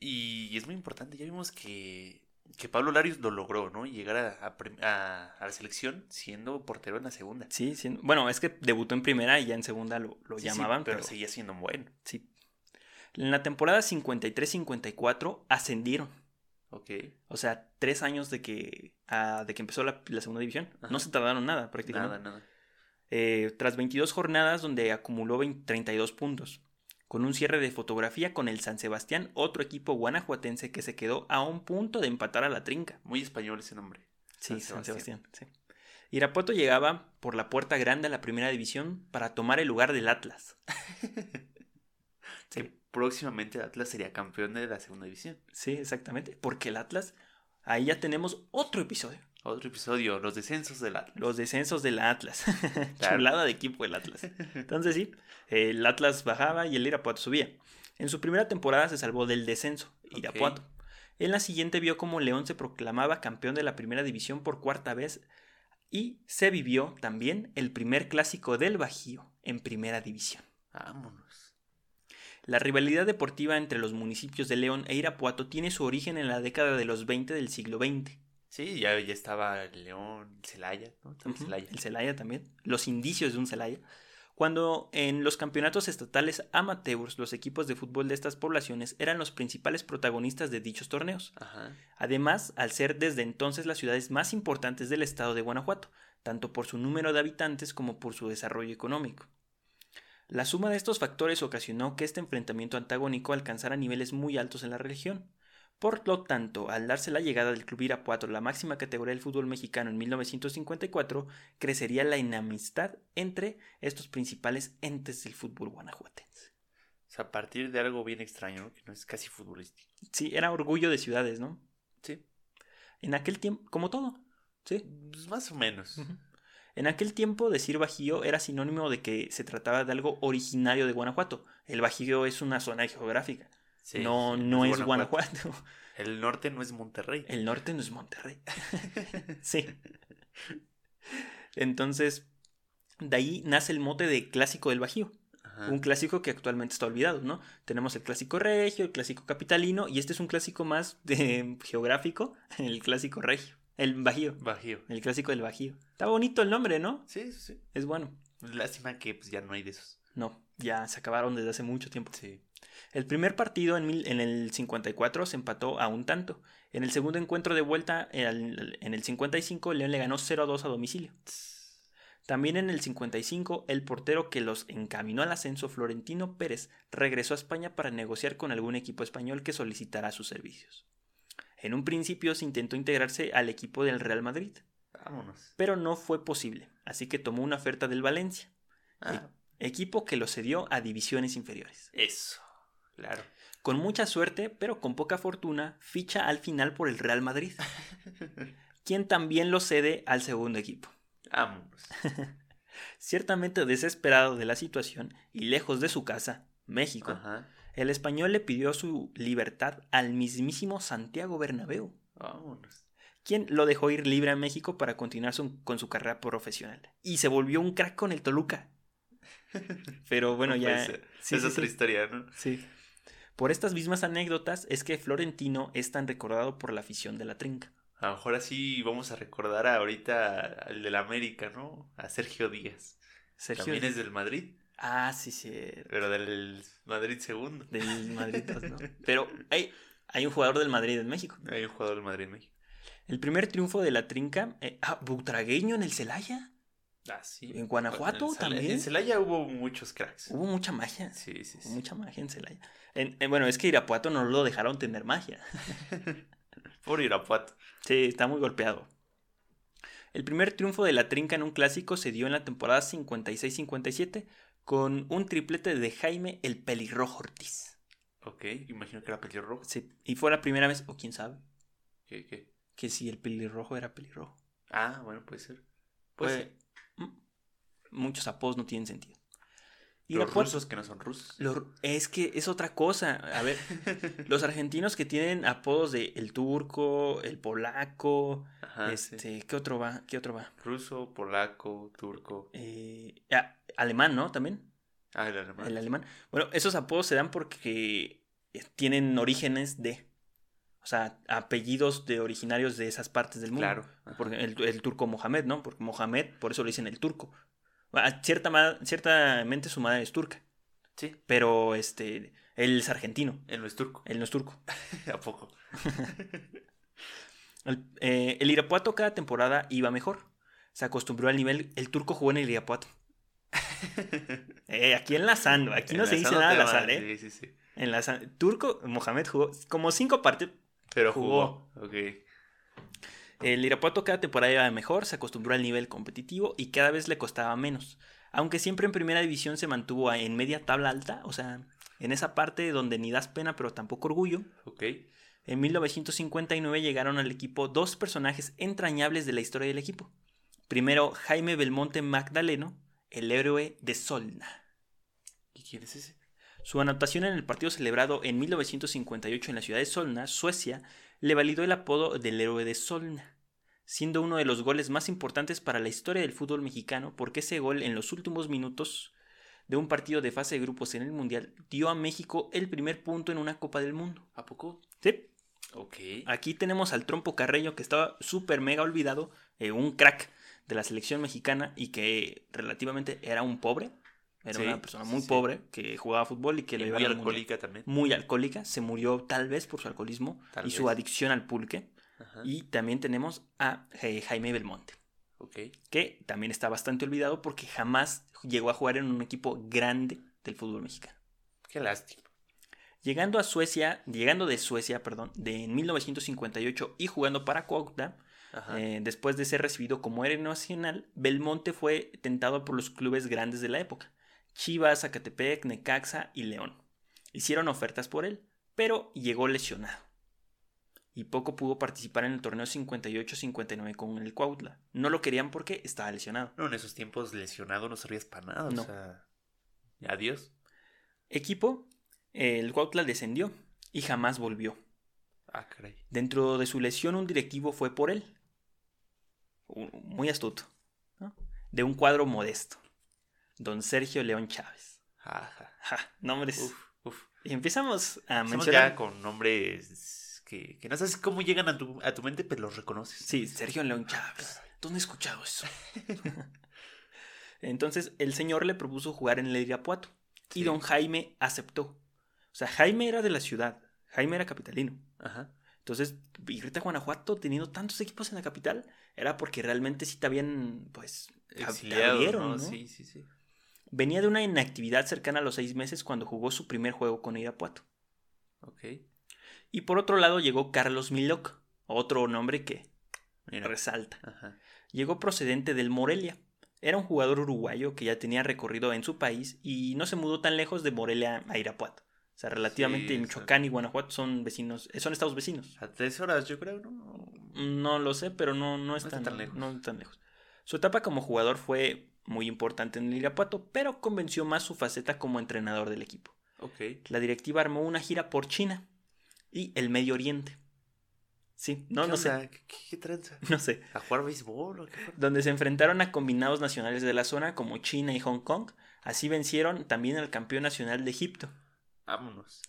Y es muy importante, ya vimos que, que Pablo Larios lo logró, ¿no? Llegar a, a a- a la selección siendo portero en la segunda. Sí, sí, bueno, es que debutó en primera y ya en segunda lo, lo Sí, sí, llamaban, pero, pero, seguía siendo bueno. sí. En la temporada 53-54 ascendieron. Ok. O sea, tres años de que, ah, de que empezó la, la segunda división. Ajá. No se tardaron nada, prácticamente. Nada, nada. Eh, tras 22 jornadas donde acumuló 20 32 puntos. Con un cierre de fotografía con el San Sebastián, otro equipo guanajuatense que se quedó a un punto de empatar a la trinca. Muy español ese nombre. Sí, San San Sebastián. Sí. Irapuato llegaba por la puerta grande a la primera división para tomar el lugar del Atlas. Que próximamente Atlas sería campeón de la segunda división. Sí, exactamente. Porque el Atlas, ahí ya tenemos otro episodio. Otro episodio, los descensos del Atlas. Los descensos del Atlas. Claro. Chulada de equipo el Atlas. Entonces sí, el Atlas bajaba y el Irapuato subía. En su primera temporada se salvó del descenso, Irapuato. En la siguiente vio como León se proclamaba campeón de la primera división por cuarta vez y se vivió también el primer clásico del Bajío en primera división. Vámonos. La rivalidad deportiva entre los municipios de León e Irapuato tiene su origen en la década de los 20 del siglo XX. Sí, ya, ya estaba el León, el Celaya, ¿no? Celaya. El Celaya también. Los indicios de un Celaya. Cuando en los campeonatos estatales amateurs los equipos de fútbol de estas poblaciones eran los principales protagonistas de dichos torneos. Ajá. Además, al ser desde entonces las ciudades más importantes del estado de Guanajuato, tanto por su número de habitantes como por su desarrollo económico. La suma de estos factores ocasionó que este enfrentamiento antagónico alcanzara niveles muy altos en la región. Por lo tanto, al darse la llegada del Club Irapuato la máxima categoría del fútbol mexicano en 1954, crecería la enemistad entre estos principales entes del fútbol guanajuatense. O sea, a partir de algo bien extraño, ¿no? que no es casi futbolístico. Sí, era orgullo de ciudades, ¿no? Sí. En aquel tiempo, como todo, ¿sí? Pues más o menos. En aquel tiempo decir Bajío era sinónimo de que se trataba de algo originario de Guanajuato. El Bajío es una zona geográfica, Sí, no, no es Guanajuato. El norte no es Monterrey. El norte no es Monterrey. sí. Entonces, De ahí nace el mote de clásico del Bajío. Ajá. Un clásico que actualmente está olvidado, ¿no? Tenemos el clásico regio, el clásico capitalino y este es un clásico más de, geográfico, el clásico regio, el Bajío, Bajío. el clásico del Bajío. Está bonito el nombre, ¿no? Sí, sí, sí. Es bueno. Lástima que pues ya no hay de esos. No, ya se acabaron desde hace mucho tiempo. Sí. El primer partido en, mil- en el 54 se empató a un tanto. En el segundo encuentro de vuelta, el- en el 55, León le ganó 0 a 2 a domicilio. También en el 55, el portero que los encaminó al ascenso, Florentino Pérez, regresó a España para negociar con algún equipo español que solicitara sus servicios. En un principio se intentó integrarse al equipo del Real Madrid, Vámonos. pero no fue posible, así que tomó una oferta del Valencia, Ah, equipo que lo cedió a divisiones inferiores. eso. Claro. Con mucha suerte, pero con poca fortuna, ficha al final por el Real Madrid, quien también lo cede al segundo equipo. Vámonos. Ciertamente desesperado de la situación y lejos de su casa, México, Ajá. el español le pidió su libertad al mismísimo Santiago Bernabéu, Vámonos. quien lo dejó ir libre a México para continuar su- con su carrera profesional. Y se volvió un crack con el Toluca. Pero bueno, No ya... sí, es sí, otra sí. historia, ¿no? Sí. Por estas mismas anécdotas es que Florentino es tan recordado por la afición de la trinca. A lo mejor así vamos a recordar ahorita al del América, ¿no? A Sergio Díaz. Sergio. También es del Madrid, Ah, sí, sí. pero del Madrid segundo. Del Madrid, ¿no? Pero hay, hay un jugador del Madrid en México. Hay un jugador del Madrid en México. El primer triunfo de la trinca. eh, ah, Butragueño en el Celaya. Ah, sí. ¿En Guanajuato En también? En Celaya hubo muchos cracks. Hubo mucha magia. Sí, sí, sí. Mucha magia en Celaya. En- en- bueno, es que Irapuato no lo dejaron tener magia. Por Irapuato. Sí, está muy golpeado. El primer triunfo de la trinca en un clásico se dio en la temporada 56-57 con un triplete de Jaime el Pelirrojo Ortiz. Ok, imagino que era pelirrojo. Sí, y fue la primera vez, o quién sabe, ¿Qué, qué? que si el pelirrojo era pelirrojo. Ah, bueno, puede ser. Pues, sí. Muchos apodos no tienen sentido. Los Irapuato- rusos que no son rusos. los- es que es otra cosa. A ver, los argentinos que tienen apodos de el turco, el polaco, Ajá, sí. este, ¿qué otro va? ¿Qué otro va? Ruso, polaco, turco. Eh, ah, alemán, ¿no? También. Ah, el alemán. El alemán. Bueno, esos apodos se dan porque tienen orígenes de. O sea, apellidos de originarios de esas partes del mundo. Claro. Porque el, el turco Mohamed, ¿no? Porque Mohamed, por eso le dicen el turco. Cierta, ciertamente su madre es turca. Sí, Pero este. Él es argentino. él no es turco. Él no es turco. ¿A poco? El, eh, el Irapuato cada temporada iba mejor. Se acostumbró al nivel. El turco jugó en el Irapuato. Eh, aquí enlazando. Aquí no se dice nada al Enlazando azar, ¿eh? Sí, sí, sí. Enlaza- Turco, Mohamed jugó como cinco partidos. Pero Jugó. jugó. Ok. El Irapuato cada temporada iba mejor, se acostumbró al nivel competitivo y cada vez le costaba menos. Aunque siempre en primera división se mantuvo en media tabla alta, o sea, en esa parte donde ni das pena pero tampoco orgullo. Ok. En 1959 llegaron al equipo dos personajes entrañables de la historia del equipo. Primero, Jaime Belmonte Magdaleno, el héroe de Solna. ¿Y quién es ese? Su anotación en el partido celebrado en 1958 en la ciudad de Solna, Suecia, le validó el apodo del héroe de Solna, siendo uno de los goles más importantes para la historia del fútbol mexicano porque ese gol en los últimos minutos de un partido de fase de grupos en el Mundial dio a México el primer punto en una Copa del Mundo. ¿A poco? Sí, Ok. Aquí tenemos al Trompo Carreño que estaba súper mega olvidado, eh, un crack de la selección mexicana y que relativamente era un pobre, era Sí, una persona muy sí. pobre que jugaba fútbol y que Y muy llevaron al Mundial. alcohólica también. Muy alcohólica, se murió tal vez por su alcoholismo Tal y su adicción al pulque. Ajá. Y también tenemos a Jaime Belmonte, que también está bastante olvidado porque jamás llegó a jugar en un equipo grande del fútbol mexicano. Qué lástima. Llegando a Suecia, llegando de Suecia, perdón, de en 1958 y jugando para Cuautla, eh, después de ser recibido como héroe nacional, Belmonte fue tentado por los clubes grandes de la época, Chivas, Zacatepec, Necaxa y León. Hicieron ofertas por él, pero llegó lesionado. Y poco pudo participar en el torneo 58-59 con el Cuautla. No lo querían porque estaba lesionado. No, en esos tiempos lesionado no servías para nada. No. O sea. Adiós. Equipo, eh, el Cuautla descendió y jamás volvió. Ah, caray. Dentro de su lesión, un directivo fue por él. Muy astuto. ¿no? De un cuadro modesto. don Sergio León Chávez. Ajá. Ja, nombres. Uf, uf. Y empezamos a mencionar. ya con nombres que, que no sabes cómo llegan a tu, a tu mente, pero los reconoces. Sí, Sergio León Chávez. ¿Dónde he escuchado eso? Entonces, el señor le propuso jugar en el Irapuato. Y don Jaime aceptó. O sea, Jaime era de la ciudad. Jaime era capitalino. Ajá. Entonces, irte a Guanajuato teniendo tantos equipos en la capital era porque realmente sí te habían, pues, te abrieron, ¿no? ¿no? Sí, sí, sí. Venía de una inactividad cercana a los seis meses cuando jugó su primer juego con Irapuato. Ok. Y por otro lado llegó Carlos Miloc, otro nombre que Mira. resalta. Ajá. Llegó procedente del Morelia. Era un jugador uruguayo que ya tenía recorrido en su país y no se mudó tan lejos de Morelia a Irapuato. O sea, relativamente Sí, Michoacán y Guanajuato son vecinos, son estados vecinos. A tres horas, yo creo, ¿no? No lo sé, pero no, no, está están, tan lejos. no tan lejos. Su etapa como jugador fue muy importante en el Irapuato, pero convenció más su faceta como entrenador del equipo. La directiva armó una gira por China y el Medio Oriente. Sí, no, ¿Qué no sé, onda? ¿Qué, qué, qué tranza? no sé. ¿A jugar béisbol o qué? Donde se enfrentaron a combinados nacionales de la zona como China y Hong Kong. Así vencieron también al campeón nacional de Egipto. Vámonos.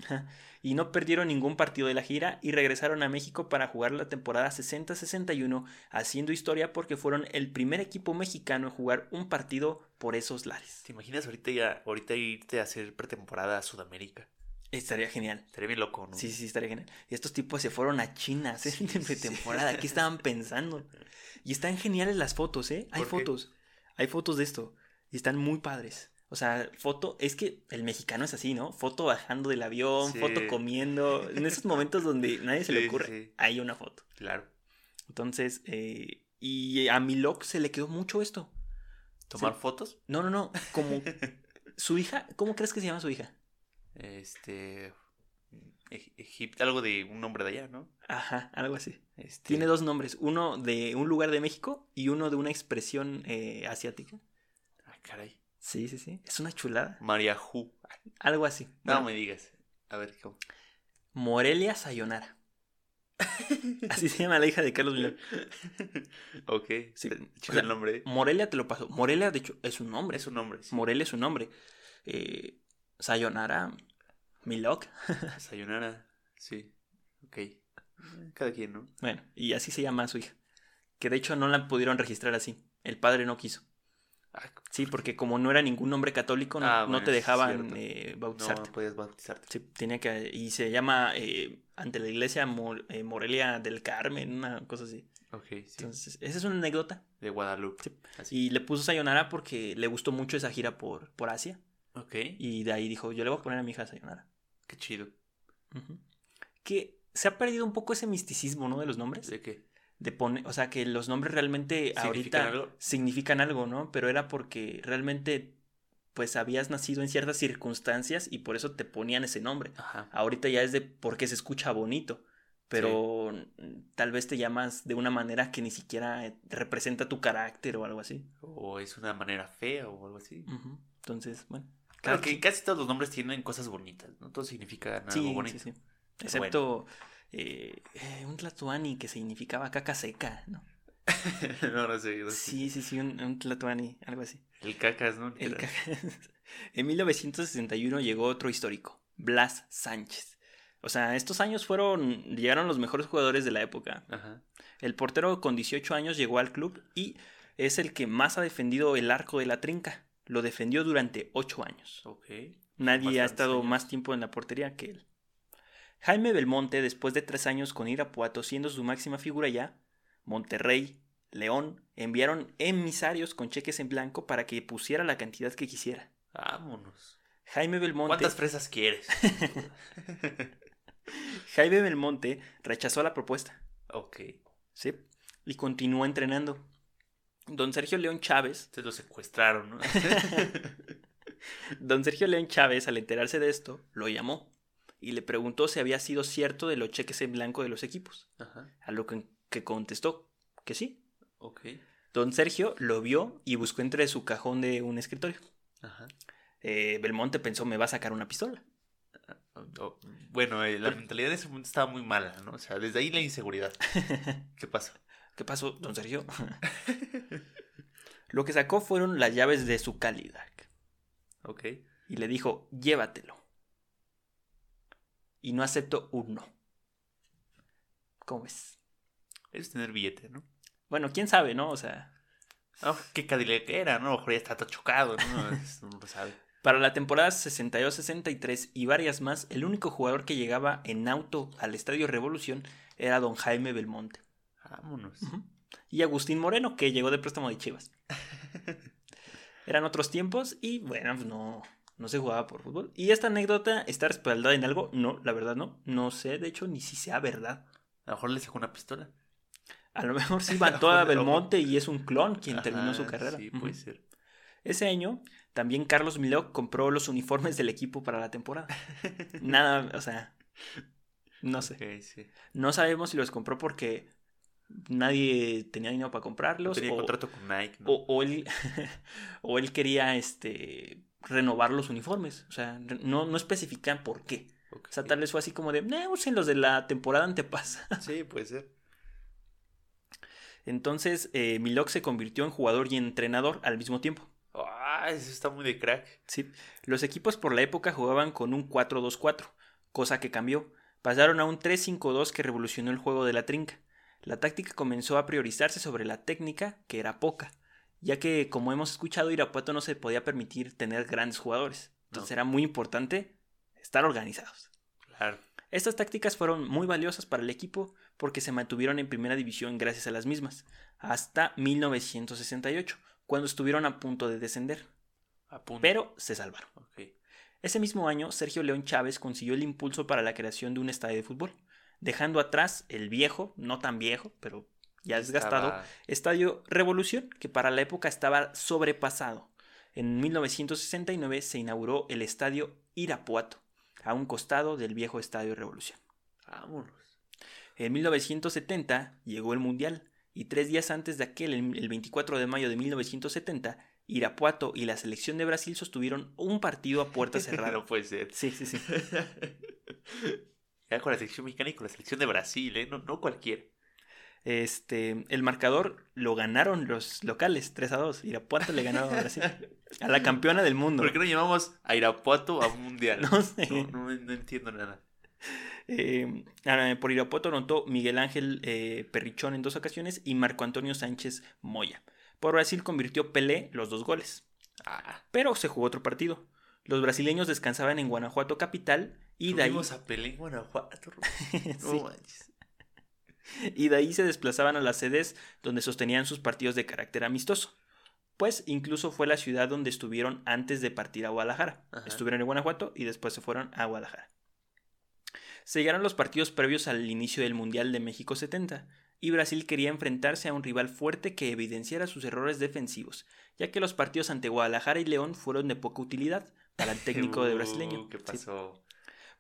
Y no perdieron ningún partido de la gira y regresaron a México para jugar la temporada 60-61, haciendo historia porque fueron el primer equipo mexicano en jugar un partido por esos lares. ¿Te imaginas ahorita, ya, ahorita irte a hacer pretemporada a Sudamérica? Estaría genial. Estaría bien loco, ¿no? Sí, sí, estaría genial. Y estos tipos se fueron a China Sí, sí, pretemporada. sí. ¿Qué estaban pensando? Y están geniales las fotos, ¿eh? Hay fotos. Hay fotos de esto. Y están muy padres. O sea, foto, es que el mexicano es así, ¿no? Foto bajando del avión, foto comiendo. En esos momentos donde nadie se le ocurre, hay una foto. Claro. Entonces, eh, y a Milok se le quedó mucho esto. ¿Tomar fotos? No, no, no. Como su hija, ¿cómo crees que se llama su hija? Este. Eg- Egipto, algo de un nombre de allá, ¿no? Ajá, algo así. Este, Tiene dos nombres, uno de un lugar de México y uno de una expresión eh, asiática. Ah, caray. Sí, sí, sí. Es una chulada. María Hu. Algo así. No Bueno, me digas. A ver, ¿cómo? Morelia Sayonara. Así se llama la hija de Carlos Milán. ok. Sí, o sea, el nombre. Morelia te lo paso. Morelia, de hecho, es un nombre. Es un nombre. Sí. Morelia es un nombre. Eh, Sayonara, Milok. Sayonara. Sí. Ok. Cada quien, ¿no? Bueno, y así se llama su hija. Que de hecho no la pudieron registrar así. El padre no quiso. Ah, Sí, porque como no era ningún nombre católico, no, Ah, no te dejaban eh, bautizarte. no podías bautizarte. Sí, tenía que. Y se llama eh, ante la iglesia Mor- eh, Morelia del Carmen, una cosa así. Ok, sí. Entonces, esa es una anécdota. de Guadalupe. Sí. Así. Y le puso Sayonara porque le gustó mucho esa gira por, por Asia. Ok. Y de ahí dijo: Yo le voy a poner a mi hija Sayonara. Qué chido. Que se ha perdido un poco ese misticismo, ¿no? De los nombres. ¿De qué? De poner, o sea, que los nombres realmente ¿Significan ahorita algo? significan algo, ¿no? Pero era porque realmente, pues habías nacido en ciertas circunstancias y por eso te ponían ese nombre. Ajá. Ahorita ya es de porque se escucha bonito, pero tal vez te llamas de una manera que ni siquiera eh, representa tu carácter o algo así. O es una manera fea o algo así. Entonces, bueno. Claro que casi todos los nombres tienen cosas bonitas, ¿no? Todos significan algo sí, bonito. sí, sí. Pero Excepto eh, eh, un tlatoani que significaba caca seca, ¿no? no, no sé. no sé. Sí, sí, sí, un, un tlatoani, algo así. El cacas, ¿no? El Literal. ca- en 1961 llegó otro histórico, Blas Sánchez. O sea, estos años fueron, llegaron los mejores jugadores de la época. Ajá. El portero con 18 años llegó al club y es el que más ha defendido el arco de la trinca. Lo defendió durante 8 años. Ok. Nadie ha estado años. más tiempo en la portería que él. Jaime Belmonte, después de tres años con Irapuato siendo su máxima figura ya, Monterrey, León, enviaron emisarios con cheques en blanco para que pusiera la cantidad que quisiera. Vámonos. Jaime Belmonte, ¿Cuántas fresas quieres? Jaime Belmonte rechazó la propuesta. ok. ¿sí? Y continuó entrenando. Don Sergio León Chávez Te lo secuestraron, ¿no? Don Sergio León Chávez, al enterarse de esto, lo llamó y le preguntó si había sido cierto de los cheques en blanco de los equipos, Ajá. a lo que, que contestó que sí. Ok. Don Sergio lo vio y buscó entre su cajón de un escritorio. Ajá. Eh, Belmonte pensó, me va a sacar una pistola. Oh, bueno, eh, la mentalidad de ese momento estaba muy mala, ¿no? O sea, desde ahí la inseguridad. ¿Qué pasó? ¿Qué pasó, don Sergio? lo que sacó fueron las llaves de su Cadillac. Ok. y le dijo, llévatelo. Y no acepto un no. ¿Cómo ves? Es tener billete, ¿no? Bueno, quién sabe, ¿no? O sea, Ah, ¿Qué Cadillac era? ¿no? A lo mejor ya está todo chocado, ¿no? No lo sabe. para la temporada 62-63 y varias más, el único jugador que llegaba en auto al Estadio Revolución era don Jaime Belmonte. Vámonos. Y Agustín Moreno, que llegó de préstamo de Chivas. Eran otros tiempos y bueno, pues no, no se jugaba por fútbol. ¿Y esta anécdota está respaldada en algo? No, la verdad no. No sé, de hecho, ni si sea verdad. A lo mejor le sacó una pistola. A lo mejor sí mató a. Belmonte y es un clon quien terminó su carrera. Sí, puede ser. Ese año, también Carlos Milok compró los uniformes del equipo para la temporada. Nada, o sea, no sé. Sí. No sabemos si los compró porque nadie tenía dinero para comprarlos. Tenía o, contrato con Nike, ¿no? o, o él, o él quería este, renovar los uniformes. O sea, no, no especifican por qué. Ok. O sea, tal vez fue así como de, no, usen los de la temporada antepasa. Sí, puede ser. Entonces, eh, Milok se convirtió en jugador y entrenador al mismo tiempo. Ah, eso está muy de crack. Sí, los equipos por la época jugaban con un 4-2-4, cosa que cambió. Pasaron a un 3-5-2 que revolucionó el juego de la trinca. La táctica comenzó a priorizarse sobre la técnica, que era poca, ya que, como hemos escuchado, Irapuato no se podía permitir tener grandes jugadores. Entonces No. era muy importante estar organizados. Claro. Estas tácticas fueron muy valiosas para el equipo porque se mantuvieron en primera división gracias a las mismas, hasta 1968, cuando estuvieron a punto de descender, A punto. pero se salvaron. Ese mismo año, Sergio León Chávez consiguió el impulso para la creación de un estadio de fútbol, dejando atrás el viejo, no tan viejo, pero ya desgastado, Estaba- Estadio Revolución, que para la época estaba sobrepasado. En 1969 se inauguró el Estadio Irapuato, a un costado del viejo Estadio Revolución. Vámonos. En 1970 llegó el Mundial y tres días antes de aquel, el el 24 de mayo de 1970, Irapuato y la selección de Brasil sostuvieron un partido a puerta cerrada. no puede ser. Sí, sí, sí. Con la selección mexicana y con la selección de Brasil, ¿eh? No, no cualquiera. Este, el marcador lo ganaron los locales, 3 a 2. Irapuato le ganó a Brasil. A la campeona del mundo. ¿Por qué no llamamos a Irapuato a un mundial? No sé. No, no- no entiendo nada. Eh, ah, por Irapuato anotó Miguel Ángel eh, Perrichón en dos ocasiones y Marco Antonio Sánchez Moya. Por Brasil convirtió Pelé los dos goles. Ah, Pero se jugó otro partido. Los brasileños descansaban en Guanajuato capital y de ahí, a Guanajuato. No manches. y de ahí se desplazaban a las sedes donde sostenían sus partidos de carácter amistoso. Pues incluso fue la ciudad donde estuvieron antes de partir a Guadalajara. Ajá. Estuvieron en Guanajuato y después se fueron a Guadalajara. Se llegaron los partidos previos al inicio del Mundial de México 70 y Brasil quería enfrentarse a un rival fuerte que evidenciara sus errores defensivos, ya que los partidos ante Guadalajara y León fueron de poca utilidad para el técnico de Uh, brasileño. ¿Qué Sí.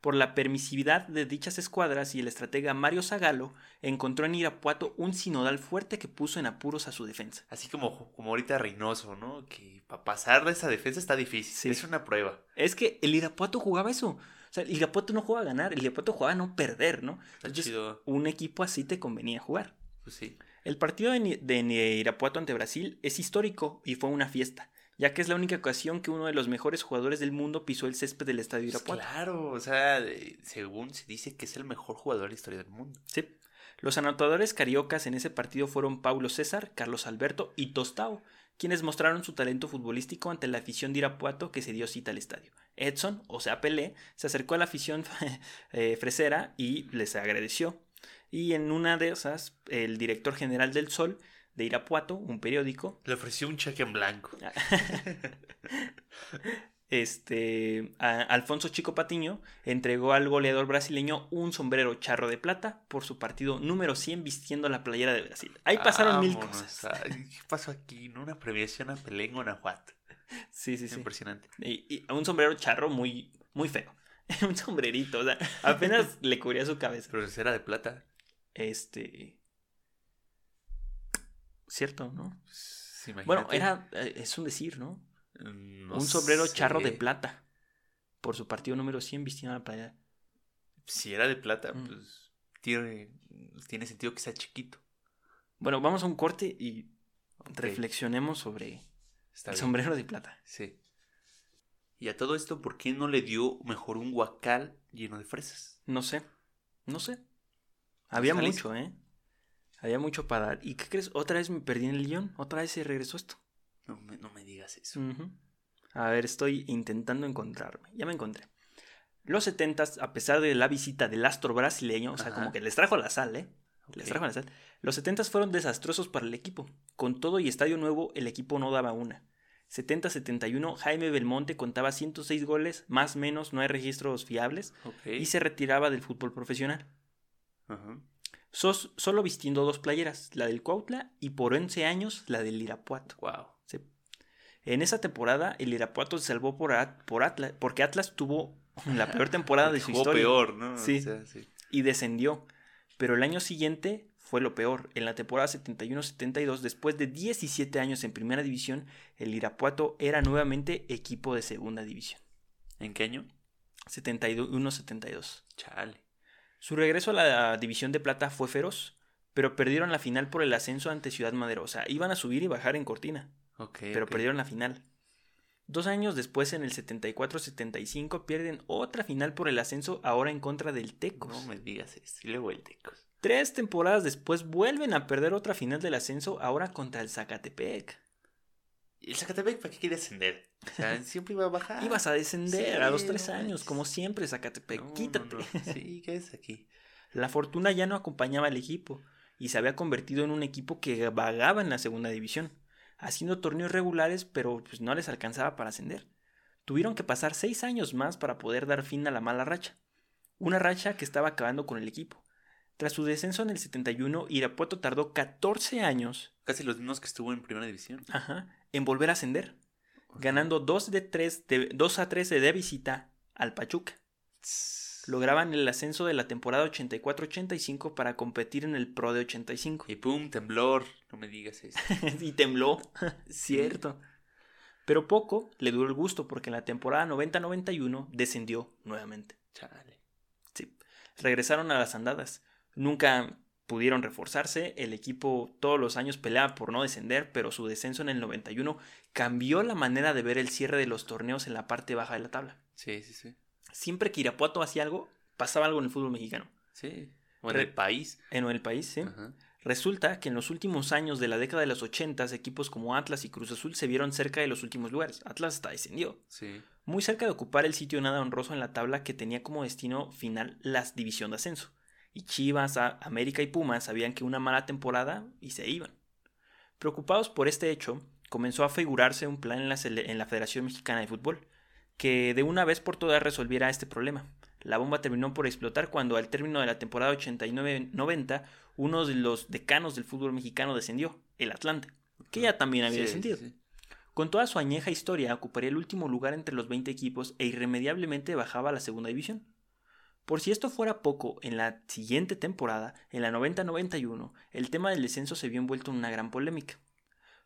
Por la permisividad de dichas escuadras y el estratega Mario Zagalo encontró en Irapuato un sinodal fuerte que puso en apuros a su defensa. Así como, como ahorita Reynoso, ¿no? Que para pasar de esa defensa está difícil. Sí. Es una prueba. Es que el Irapuato jugaba eso. O sea, el Irapuato no jugaba a ganar, el Irapuato jugaba a no perder, ¿no? Está Entonces, chido. un equipo así te convenía jugar. Pues sí. El partido de, de Irapuato ante Brasil es histórico y fue una fiesta, ya que es la única ocasión que uno de los mejores jugadores del mundo pisó el césped del estadio Pues Irapuato. claro, o sea, según se dice que es el mejor jugador de la historia del mundo. Sí. Los anotadores cariocas en ese partido fueron Paulo César, Carlos Alberto y Tostao, quienes mostraron su talento futbolístico ante la afición de Irapuato que se dio cita al estadio. Edson, o sea Pelé, se acercó a la afición eh, fresera y les agradeció. Y en una de esas, el director general del Sol de Irapuato, un periódico, Le ofreció un cheque en blanco. este, a- Alfonso Chico Patiño entregó al goleador brasileño un sombrero charro de plata por su partido número 100 vistiendo la playera de Brasil. Ahí pasaron mil cosas. ay, ¿Qué pasó aquí? ¿No? Una premiación a Pelé en Guanajuato. Sí, sí, sí. Impresionante. Y, y un sombrero charro muy, muy feo. un sombrerito, o sea, apenas le cubría su cabeza. Pero era de plata. Este. Cierto, ¿no? Pues. Bueno, era. eh, Es un decir, ¿no? No un sombrero charro de plata. Por su partido número 100 vistiendo la playera. Si era de plata, Mm. pues tiene, tiene sentido que sea chiquito. Bueno, vamos a un corte y reflexionemos sobre está el bien. sombrero de plata. Sí. Y a todo esto, ¿por qué no le dio mejor un guacal lleno de fresas? No sé. No sé. Había Jalisco. mucho, ¿eh? Había mucho para dar. ¿Y qué crees? Otra vez me perdí en el guion. Otra vez se regresó esto. No me, no me digas eso. A ver, estoy intentando encontrarme. Ya me encontré. Los 70 a pesar de la visita del astro brasileño, o sea, Ajá. como que les trajo la sal, ¿eh? Les trajo la sal. Los 70 fueron desastrosos para el equipo. Con todo y estadio nuevo, el equipo no daba una. 70-71, Jaime Belmonte contaba 106 goles, más menos, no hay registros fiables, y se retiraba del fútbol profesional. Ajá. Sos- solo vistiendo dos playeras, la del Cuautla y por 11 años la del Irapuato. Wow. Sí. En esa temporada, el Irapuato se salvó por, At- por Atlas, porque Atlas tuvo la peor temporada de su historia peor, ¿no? Sí. O sea, sí. y descendió. Pero el año siguiente fue lo peor. En la temporada 71-72, después de 17 años en primera división, el Irapuato era nuevamente equipo de segunda división. ¿En qué año? 71-72. Chale. Su regreso a la división de plata fue feroz, pero perdieron la final por el ascenso ante Ciudad Madero. O sea, iban a subir y bajar en cortina. Ok. pero perdieron la final. Dos años después, en el 74-75, pierden otra final por el ascenso, ahora en contra del Tecos. No me digas eso. Y luego el Tecos. Tres temporadas después vuelven a perder otra final del ascenso, ahora contra el Zacatepec. ¿Y el Zacatepec para qué quiere ascender? O sea, siempre iba a bajar. Ibas a descender Sí, a los tres años, como siempre, Zacatepec. No, no, Quítate. no. Sí, ¿qué es aquí? La fortuna ya no acompañaba al equipo y se había convertido en un equipo que vagaba en la segunda división, haciendo torneos regulares, pero pues no les alcanzaba para ascender. Tuvieron que pasar seis años más para poder dar fin a la mala racha, una racha que estaba acabando con el equipo. Tras su descenso en el 71, Irapuato tardó 14 años Casi los mismos que estuvo en primera división. ajá, en volver a ascender, ganando 2, de 3 de, 2 a 13 de visita al Pachuca lograban el ascenso de la temporada 84-85 para competir en el Pro de 85. Y pum, temblor. No me digas eso. y tembló, cierto. Pero poco le duró el gusto porque en la temporada 90-91 descendió nuevamente. Chale. Sí. Regresaron a las andadas. Nunca pudieron reforzarse. El equipo todos los años peleaba por no descender, pero su descenso en el 91 cambió la manera de ver el cierre de los torneos en la parte baja de la tabla. Sí, sí, sí. Siempre que Irapuato hacía algo, pasaba algo en el fútbol mexicano. Sí. O en Re- el país. En el país, sí. Ajá. Resulta que en los últimos años de la década de los 80 equipos como Atlas y Cruz Azul se vieron cerca de los últimos lugares. Atlas hasta descendió, Sí. muy cerca de ocupar el sitio nada honroso en la tabla que tenía como destino final la división de ascenso. Y Chivas, América y Pumas sabían que una mala temporada y se iban. Preocupados por este hecho, comenzó a figurarse un plan en la, sele- en la Federación Mexicana de Fútbol, que de una vez por todas resolviera este problema. La bomba terminó por explotar cuando al término de la temporada 89-90 uno de los decanos del fútbol mexicano descendió, el Atlante, que ya también había Sí, descendido. sí. Con toda su añeja historia ocuparía el último lugar entre los 20 equipos e irremediablemente bajaba a la segunda división. Por si esto fuera poco, en la siguiente temporada, en la 90-91, el tema del descenso se vio envuelto en una gran polémica.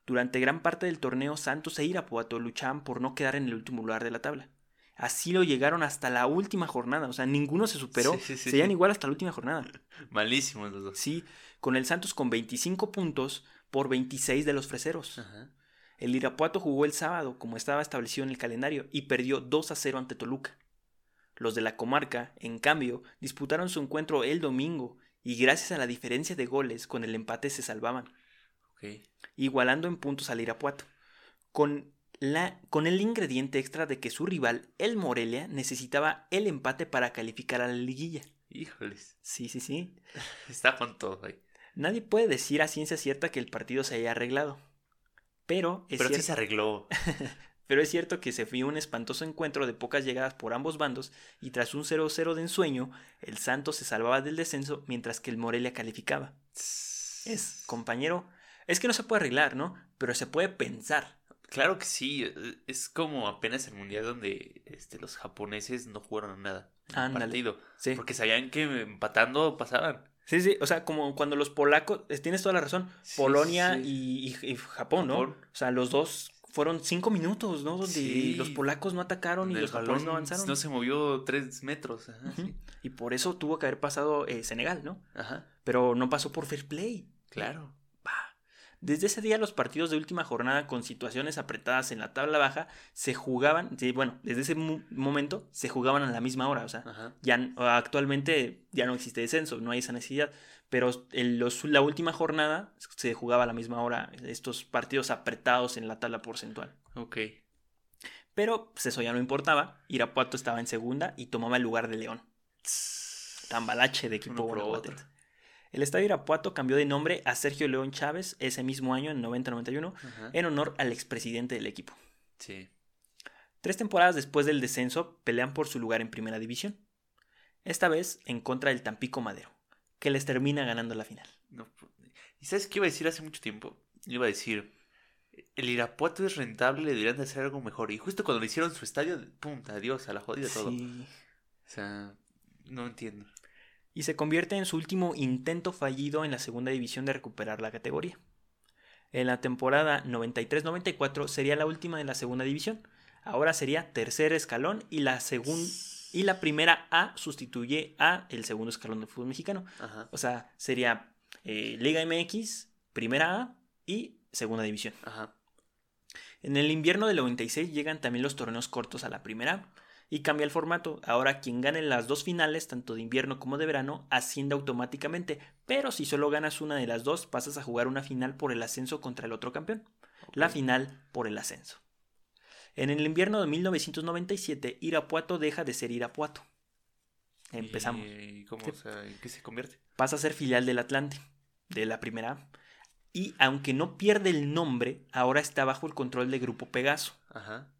Durante gran parte del torneo, Santos e Irapuato luchaban por no quedar en el último lugar de la tabla. Así lo llegaron hasta la última jornada, o sea, ninguno se superó, Sí, sí, sí, igual hasta la última jornada. Malísimos los dos. Sí, con el Santos con 25 puntos por 26 de los freseros. Ajá. El Irapuato jugó el sábado, como estaba establecido en el calendario, y perdió 2 a 0 ante Toluca. Los de la comarca, en cambio, disputaron su encuentro el domingo, y gracias a la diferencia de goles, con el empate se salvaban, igualando en puntos al Irapuato, con, la, con el ingrediente extra de que su rival, el Morelia, necesitaba el empate para calificar a la liguilla. Híjoles. Sí, sí, sí. Está con todo ahí. Nadie puede decir a ciencia cierta que el partido se haya arreglado. Pero es Pero sí cierto- se arregló. Pero es cierto que se vio un espantoso encuentro de pocas llegadas por ambos bandos y tras un 0-0 de ensueño, el Santos se salvaba del descenso mientras que el Morelia calificaba. Es, compañero, es que no se puede arreglar, ¿no? Pero se puede pensar. Claro que sí. eh, Es como apenas el mundial donde este, los japoneses no jugaron nada. Ándale. partido. Sí. Porque sabían que empatando pasaban. sí, sí, o sea, como cuando los polacos, tienes toda la razón, Sí, Polonia sí. Y, y- y Japón, ¿no? Japón. O sea, los dos fueron cinco minutos, ¿no? Donde Sí. los polacos no atacaron y los japoneses no avanzaron. No se movió tres metros. Ajá, Ujú. sí. Y por eso tuvo que haber pasado eh, Senegal, ¿no? Ajá, Pero no pasó por fair play. claro. Desde ese día los partidos de última jornada con situaciones apretadas en la tabla baja se jugaban, sí, bueno, desde ese mo- momento se jugaban a la misma hora, o sea, Ajá. ya actualmente ya no existe descenso, no hay esa necesidad, pero en los- la última jornada se jugaba a la misma hora estos partidos apretados en la tabla porcentual. Ok. Pero pues, eso ya no importaba, Irapuato estaba en segunda y tomaba el lugar de León. Tambalache de equipo. El estadio Irapuato cambió de nombre a Sergio León Chávez ese mismo año, en 90-91, Ajá. en honor al expresidente del equipo. Sí. Tres temporadas después del descenso pelean por su lugar en primera división. Esta vez en contra del Tampico Madero, que les termina ganando la final. No, pu- ¿Y sabes qué iba a decir hace mucho tiempo? Iba a decir, el Irapuato es rentable, le deberían de hacer algo mejor. Y justo cuando le hicieron su estadio, pum, adiós, a la jodida todo. Sí. O sea, no entiendo. Y se convierte en su último intento fallido en la segunda división de recuperar la categoría. En la temporada 93-94 sería la última de la segunda división. Ahora sería tercer escalón y la segun- y la primera A sustituye a el segundo escalón del fútbol mexicano. Ajá, O sea, sería eh, Liga MX, Primera A y Segunda División. ajá. En el invierno del 96 llegan también los torneos cortos a la Primera A y cambia el formato. Ahora quien gane las dos finales, tanto de invierno como de verano, asciende automáticamente. Pero si solo ganas una de las dos, pasas a jugar una final por el ascenso contra el otro campeón. La final por el ascenso. En el invierno de 1997, Irapuato deja de ser Irapuato. Empezamos. ¿Y cómo, Sí. o sea, en qué se convierte? pasa a ser filial del Atlante, de la primera A. Y aunque no pierde el nombre, ahora está bajo el control de Grupo Pegaso, Ajá.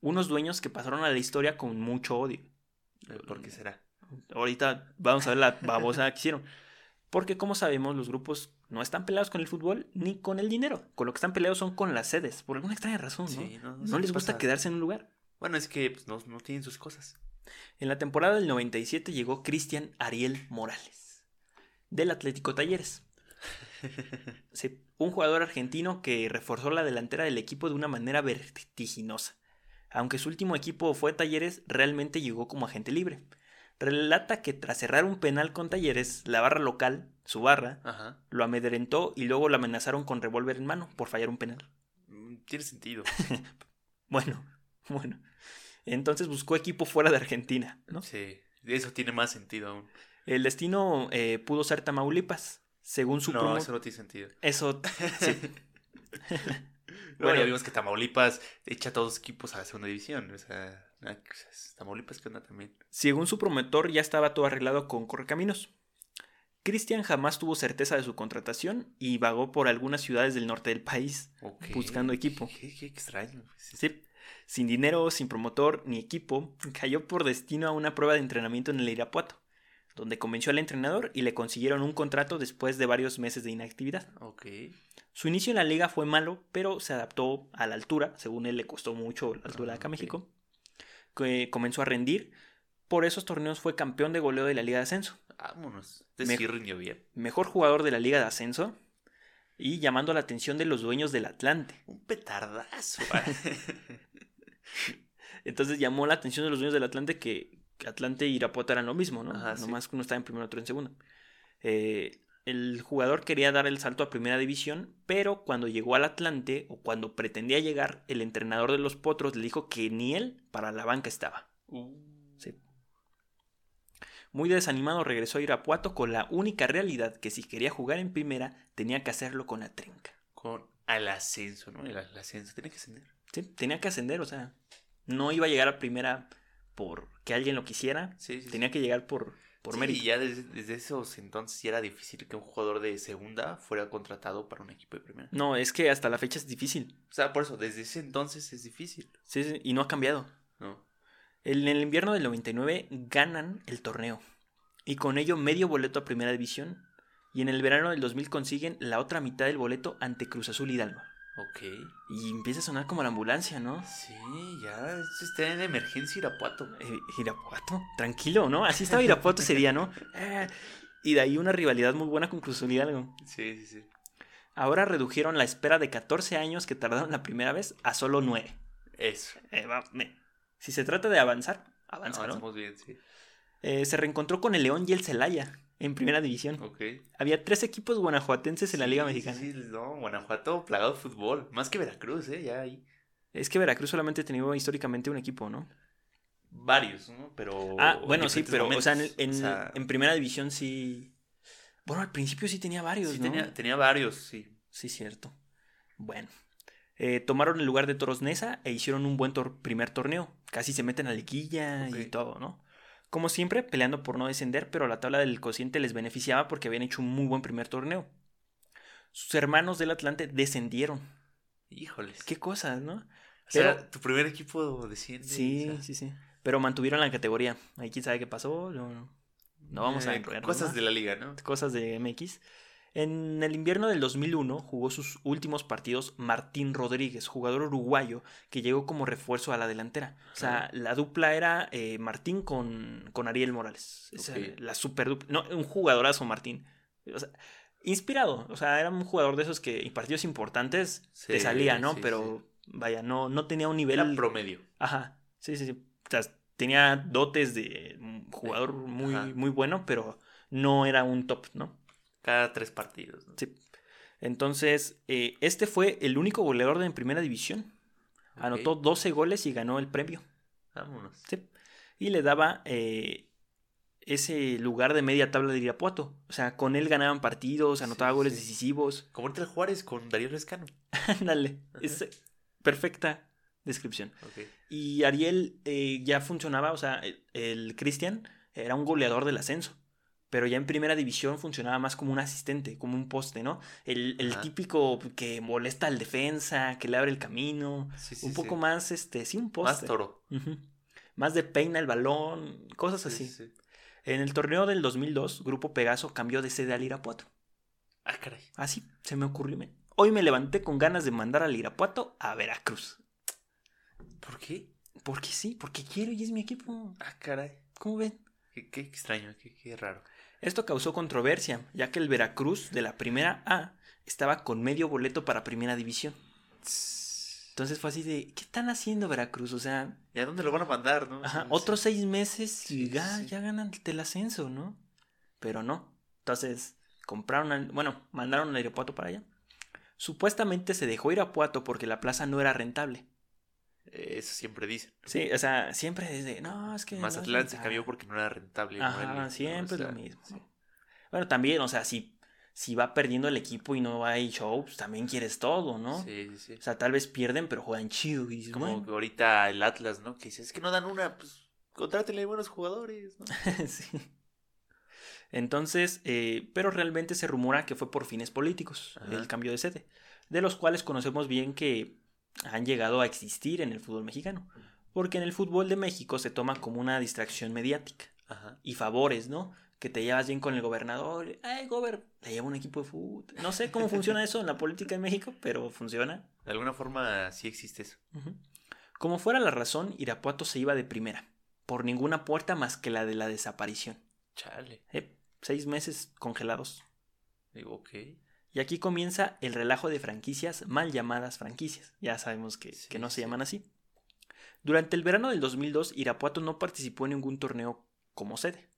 unos dueños que pasaron a la historia con mucho odio. Eh, ¿Por qué será? Ahorita vamos a ver la babosa que hicieron. Porque como sabemos, los grupos no están peleados con el fútbol ni con el dinero. Con lo que están peleados son con las sedes, por alguna extraña razón, ¿no? Sí, no, no no sé les gusta quedarse en un lugar. Bueno, es que pues, no, no tienen sus cosas. En la temporada del 97 llegó Cristian Ariel Morales, del Atlético Talleres. Sí, un jugador argentino que reforzó la delantera del equipo de una manera vertiginosa. Aunque su último equipo fue Talleres, realmente llegó como agente libre. Relata que tras cerrar un penal con Talleres, la barra local, su barra, Ajá. lo amedrentó y luego lo amenazaron con revólver en mano por fallar un penal. Mm, Tiene sentido. Bueno, bueno. Entonces buscó equipo fuera de Argentina, ¿no? Sí. Eso tiene más sentido aún. El destino eh, pudo ser Tamaulipas, según su No, promo- eso no tiene sentido. Eso, sí. No, Bueno. ya vimos que Tamaulipas echa a todos los equipos a la segunda división. O sea, Tamaulipas que onda también. Según su promotor, ya estaba todo arreglado con Correcaminos. Cristian jamás tuvo certeza de su contratación y vagó por algunas ciudades del norte del país, buscando equipo. Qué, qué extraño. Sí, Sí, sin dinero, sin promotor ni equipo, cayó por destino a una prueba de entrenamiento en el Irapuato, donde convenció al entrenador y le consiguieron un contrato después de varios meses de inactividad. Su inicio en la liga fue malo, pero se adaptó a la altura, según él le costó mucho la altura de acá Ah, a ok. México, que comenzó a rendir. Por esos torneos fue campeón de goleo de la Liga de Ascenso, Vámonos. Este Me- sí rindió bien. mejor jugador de la Liga de Ascenso y llamando la atención de los dueños del Atlante. Un petardazo. Entonces llamó la atención de los dueños del Atlante que Atlante y Irapuato eran lo mismo, ¿no? Ajá. Nomás que uno estaba en primero, otro en segundo. Eh, el jugador quería dar el salto a primera división, pero cuando llegó al Atlante o cuando pretendía llegar, el entrenador de los Potros le dijo que ni él para la banca estaba. Uh. Muy desanimado regresó a Irapuato con la única realidad que si quería jugar en primera tenía que hacerlo con la trinca. con al ascenso, ¿no? El, el ascenso tiene que ascender. Sí, tenía que ascender, o sea, no iba a llegar a primera por que alguien lo quisiera, Sí, sí. tenía que llegar por, por mérito. y ya desde, desde esos entonces ya era difícil que un jugador de segunda fuera contratado para un equipo de primera. No, es que hasta la fecha es difícil. O sea, por eso, desde ese entonces es difícil, Sí, sí, y no ha cambiado. ¿no? En el invierno del 99 ganan el torneo y con ello medio boleto a primera división y en el verano del 2000 consiguen la otra mitad del boleto ante Cruz Azul Hidalgo. Ok. Y empieza a sonar como la ambulancia, ¿no? Sí, ya está en emergencia Irapuato. Eh, Irapuato, tranquilo, ¿no? Así estaba Irapuato ese día, ¿no? Eh, y de ahí una rivalidad muy buena con Cruz Azul Hidalgo. Sí, sí, sí. Ahora redujeron la espera de 14 años que tardaron la primera vez a solo 9. Eso. Eh, va, me- Si se trata de avanzar, avanza, ¿no? Avanzamos bien, sí. eh, se reencontró con el León y el Celaya en primera división. Ok. Había tres equipos guanajuatenses en la Liga Sí, Mexicana. Sí, no, Guanajuato plagado de fútbol. Más que Veracruz, ¿eh? Ya hay Es que Veracruz solamente ha tenido históricamente un equipo, ¿no? varios, ¿no? Pero. Ah, en bueno, sí, pero, o sea, en, momentos. en- O sea, en primera división sí. Bueno, al principio sí tenía varios, sí ¿no? tenía, tenía varios, sí. Sí, cierto. Bueno. Eh, tomaron el lugar de Toros Neza e hicieron un buen tor- primer torneo. Casi se meten a liguilla y todo, ¿no? Como siempre, peleando por no descender, pero la tabla del cociente les beneficiaba porque habían hecho un muy buen primer torneo. Sus hermanos del Atlante descendieron. Híjoles. Qué cosas, ¿no? O sea, tu primer equipo desciende. Sí, o sea, sí, sí. Pero mantuvieron la categoría. Ahí quién sabe qué pasó. No, no vamos a eh, enrollarnos Cosas de la liga, ¿no? cosas de MX. En el invierno del 2001 jugó sus últimos partidos Martín Rodríguez, jugador uruguayo que llegó como refuerzo a la delantera. O sea, la dupla era eh, Martín con, con Ariel Morales. Ok. era la super dupla. No, un jugadorazo Martín. O sea, inspirado. O sea, era un jugador de esos que en partidos importantes te salía, ¿no? sí, Pero vaya, no, no tenía un nivel. Era promedio. Ajá, sí, sí, sí. O sea, tenía dotes de un jugador muy, Ajá. muy bueno, pero no era un top, ¿no? Cada tres partidos. ¿no? Sí. Entonces, eh, este fue el único goleador de en primera división. Anotó 12 goles y ganó el premio. Vámonos. Sí. Y le daba eh, ese lugar de media tabla de Irapuato. O sea, con él ganaban partidos, anotaba Sí, goles sí. decisivos. Como ahorita el Juárez con Darío Lescano. Ándale. Es perfecta descripción. Y Ariel eh, ya funcionaba, o sea, el, el Cristian era un goleador del ascenso. Pero ya en primera división funcionaba más como un asistente, como un poste, ¿no? El, el típico que molesta al defensa, que le abre el camino. Sí, sí, un poco sí. más, este, sí, un Más poste. toro. Ujú. Más de peina el balón, cosas Sí, así. sí, sí. En el torneo del 2002, Grupo Pegaso cambió de sede al Irapuato. Ah, caray. Así se me ocurrió. Hoy me levanté con ganas de mandar al Irapuato a Veracruz. ¿Por qué? Porque sí, porque quiero y es mi equipo. Ah, caray. ¿Cómo ven? Qué, qué extraño, qué, qué raro. Esto causó controversia, ya que el Veracruz de la primera A estaba con medio boleto para primera división. Entonces fue así de, ¿qué están haciendo Veracruz? O sea, ¿Y a dónde lo van a mandar, no? ajá, Sí, otros seis meses y Sí, ya, sí. ya ganan el ascenso, ¿no? Pero no. Entonces, compraron, al- bueno, mandaron al Irapuato para allá. Supuestamente se dejó Irapuato porque la plaza no era rentable. Eh, Eso siempre dicen. Sí, o sea, siempre desde, no, es que... no Mazatlán se rentable". cambió porque no era rentable. Ajá, Morelia, ¿no? siempre O sea, es lo mismo. sí. Bueno, también, o sea, si, si va perdiendo el equipo y no hay show, pues también quieres todo, ¿no? Sí, sí, sí. O sea, tal vez pierden, pero juegan chido. Y dices, Como ahorita el Atlas, ¿no? Que dice, es que no dan una, pues contrátenle buenos jugadores, ¿no? sí. Entonces, eh, pero realmente se rumora que fue por fines políticos Ajá. el cambio de sede, de los cuales conocemos bien que han llegado a existir en el fútbol mexicano. Porque en el fútbol de México se toma como una distracción mediática. Ajá. y favores, ¿no? Que te llevas bien con el gobernador. Ay, gober, te lleva un equipo de fútbol. No sé cómo funciona eso en la política en México, pero funciona. De alguna forma sí existe eso. Como fuera la razón, Irapuato se iba de primera, por ninguna puerta más que la de la desaparición. Chale. Eh, seis meses congelados. Digo, ok. Y aquí comienza el relajo de franquicias mal llamadas franquicias. Ya sabemos que, Sí, que no se llaman así. Durante el verano del 2002, Irapuato no participó en ningún torneo como sede.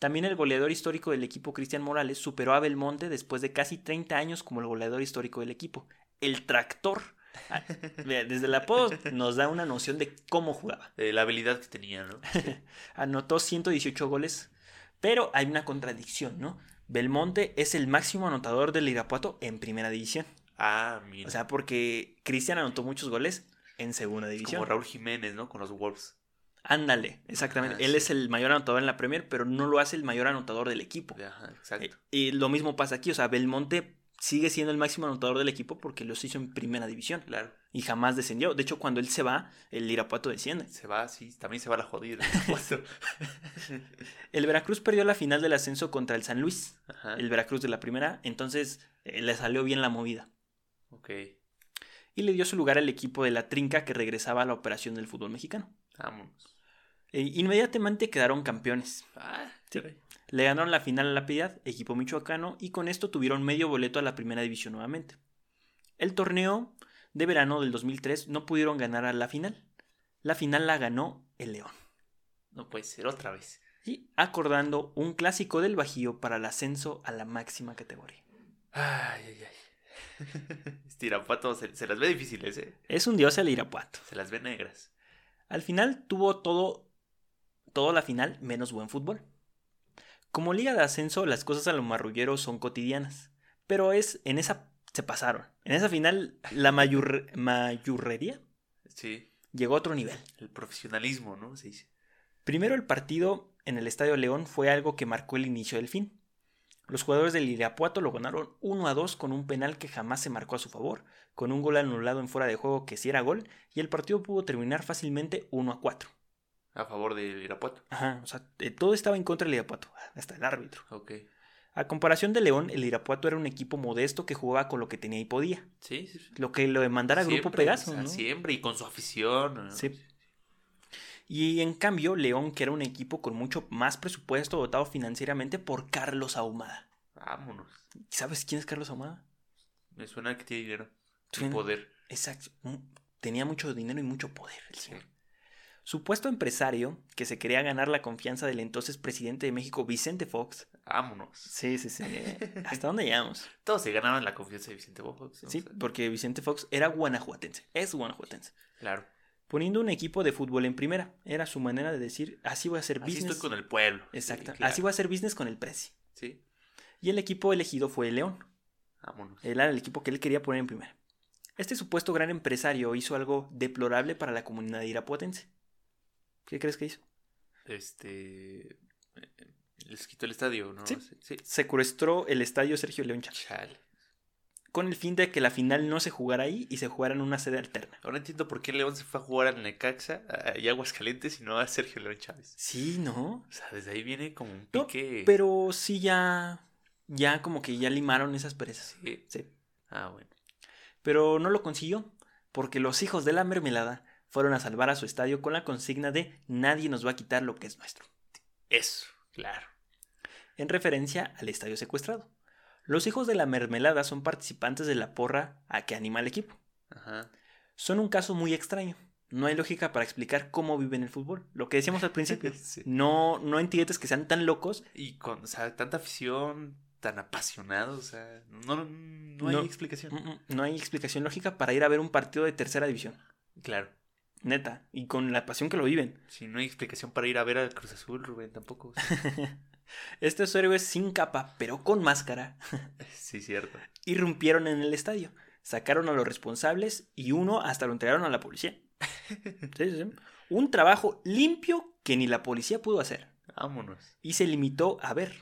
También el goleador histórico del equipo Cristian Morales superó a Belmonte después de casi 30 años como el goleador histórico del equipo. El tractor. Ah, Desde el apodo nos da una noción de cómo jugaba. Eh, la habilidad que tenía, ¿no? Anotó 118 goles, pero hay una contradicción, ¿no? Belmonte es el máximo anotador del Irapuato en primera división. Ah, mira. O sea, porque Cristian anotó muchos goles en segunda división. como Raúl Jiménez, ¿no? Con los Wolves. Ándale, exactamente. Ah, Él sí. es el mayor anotador en la Premier, pero no lo hace el mayor anotador del equipo. Ajá, Eh, exacto. y lo mismo pasa aquí, o sea, Belmonte sigue siendo el máximo anotador del equipo porque los hizo en primera división Claro. Y jamás descendió. De hecho, cuando él se va, el Irapuato desciende. Se va, sí. También se va la jodida. El Veracruz perdió la final del ascenso contra el San Luis, Ajá. el Veracruz de la primera, entonces eh, le salió bien la movida. Ok. Y le dio su lugar al equipo de la Trinca que regresaba a la operación del fútbol mexicano. Vámonos. E inmediatamente quedaron campeones. Ah, Sí. Le ganaron la final a la Piedad, equipo michoacano, y con esto tuvieron medio boleto a la primera división nuevamente. El torneo de verano del 2003 no pudieron ganar a la final. La final la ganó el León. No puede ser otra vez. y acordando un clásico del Bajío para el ascenso a la máxima categoría. Ay, ay, ay. Este Irapuato se, se las ve difíciles, ¿eh? Es un dios el Irapuato. Se las ve negras. Al final tuvo todo, todo la final menos buen fútbol. Como liga de ascenso, las cosas a los marrulleros son cotidianas. Pero es en esa se pasaron. En esa final, la mayur- mayurrería Sí. llegó a otro nivel. El profesionalismo, ¿no? Se dice. Primero, el partido en el Estadio León fue algo que marcó el inicio del fin. Los jugadores del Irapuato lo ganaron 1 a 2 con un penal que jamás se marcó a su favor, con un gol anulado en fuera de juego que sí era gol, y el partido pudo terminar fácilmente 1 a 4. A favor del Irapuato. Ajá, o sea, eh, todo estaba en contra del Irapuato, hasta el árbitro. Ok. A comparación de León, el Irapuato era un equipo modesto que jugaba con lo que tenía y podía. Sí, sí. sí. Lo que lo demandara Grupo Siempre, Pegaso, o sea, ¿no? Siempre y con su afición. ¿no? Sí. Y en cambio, León, que era un equipo con mucho más presupuesto dotado financieramente por Carlos Ahumada. Vámonos. ¿Sabes quién es Carlos Ahumada? Me suena que tiene dinero. Suena- poder. Exacto. Tenía mucho dinero y mucho poder. el Sí. señor. Supuesto empresario que se quería ganar la confianza del entonces presidente de México, Vicente Fox. Vámonos. Sí, sí, sí. ¿Hasta dónde llegamos? Todos se ganaban la confianza de Vicente Fox. ¿no? Sí, porque Vicente Fox era guanajuatense. Es guanajuatense. Claro. Poniendo un equipo de fútbol en primera. Era su manera de decir, así voy a hacer Así business. estoy con el pueblo. Exacto. Sí, claro. Así voy a hacer business con el precio. Sí. Y el equipo elegido fue el León. Vámonos. Era el equipo que él quería poner en primera. Este supuesto gran empresario hizo algo deplorable para la comunidad irapuatense. ¿Qué crees que hizo? Este. Les quitó el estadio, ¿no? Sí. Sí. Secuestró el estadio Sergio León Chávez, Chale. con el fin de que la final no se jugara ahí y se jugara en una sede alterna. Ahora entiendo por qué León se fue a jugar al Necaxa y Aguascalientes y no a Sergio León Chávez. Sí, ¿no? O sea, desde ahí viene como un No, pique. Pero sí ya, ya como que ya limaron esas perezas. Sí. Sí. Ah, bueno. Pero no lo consiguió, porque los hijos de la mermelada fueron a salvar a su estadio con la consigna de nadie nos va a quitar lo que es nuestro. Eso, claro. en referencia al estadio secuestrado. Los hijos de la mermelada son participantes de la porra a que anima al equipo. Ajá. Son un caso muy extraño. No hay lógica para explicar cómo viven el fútbol. Lo que decíamos al principio. Sí. No, no entiendes que sean tan locos. Y con, o sea, tanta afición, tan apasionados, o sea, no, no hay No. explicación. Mm, mm, No hay explicación lógica para ir a ver un partido de tercera división. Claro. Neta. Y con la pasión que lo viven. Si no hay explicación para ir a ver al Cruz Azul, Rubén, tampoco. o sea. Estos héroes sin capa, pero con máscara, sí, cierto. irrumpieron en el estadio. Sacaron a los responsables y uno hasta lo entregaron a la policía. Sí, sí, sí. Un trabajo limpio que ni la policía pudo hacer. Vámonos. y se limitó a ver.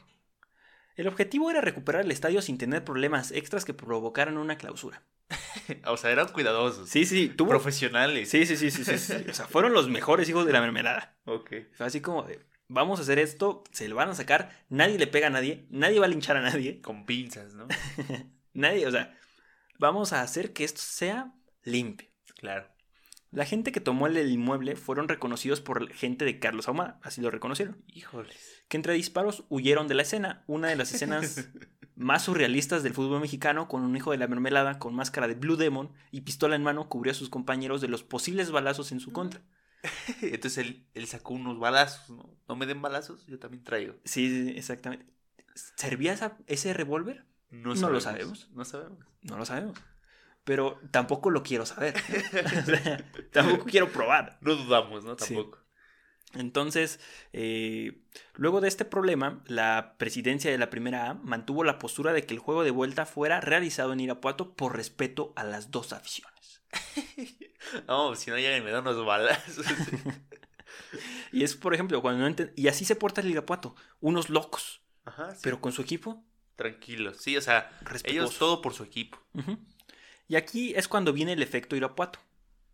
El objetivo era recuperar el estadio sin tener problemas extras que provocaran una clausura. O sea, eran cuidadosos. Sí, sí, tuvo. Profesionales. Sí, sí, sí, sí, sí, sí. O sea, fueron los mejores hijos de la mermelada. Ok. Fue así como de, vamos a hacer esto, se lo van a sacar, nadie le pega a nadie, nadie va a linchar a nadie, Con pinzas, ¿no? nadie, o sea, vamos a hacer que esto sea limpio. Claro. La gente que tomó el inmueble fueron reconocidos por gente de Carlos Ahumada, así lo reconocieron. Híjoles. que entre disparos huyeron de la escena, una de las escenas más surrealistas del fútbol mexicano, con un hijo de la mermelada con máscara de Blue Demon y pistola en mano cubrió a sus compañeros de los posibles balazos en su contra. Entonces él, él sacó unos balazos, ¿no? No me den balazos, yo también traigo. Sí, sí, exactamente. ¿Servía esa- ese revólver? No, No lo sabemos. No sabemos. No lo sabemos. Pero tampoco lo quiero saber. O sea, tampoco quiero probar. No dudamos, ¿no? Sí. Entonces, eh, luego de este problema, la presidencia de la primera A mantuvo la postura de que el juego de vuelta fuera realizado en Irapuato por respeto a las dos aficiones. No, si no llegan y me dan unos balazos. Y es, por ejemplo, cuando no Y así se porta el Irapuato. Unos locos. Ajá, sí. Pero con su equipo, Tranquilos. Sí, o sea, respetuosos. ellos todo por su equipo. Y aquí es cuando viene el efecto Irapuato.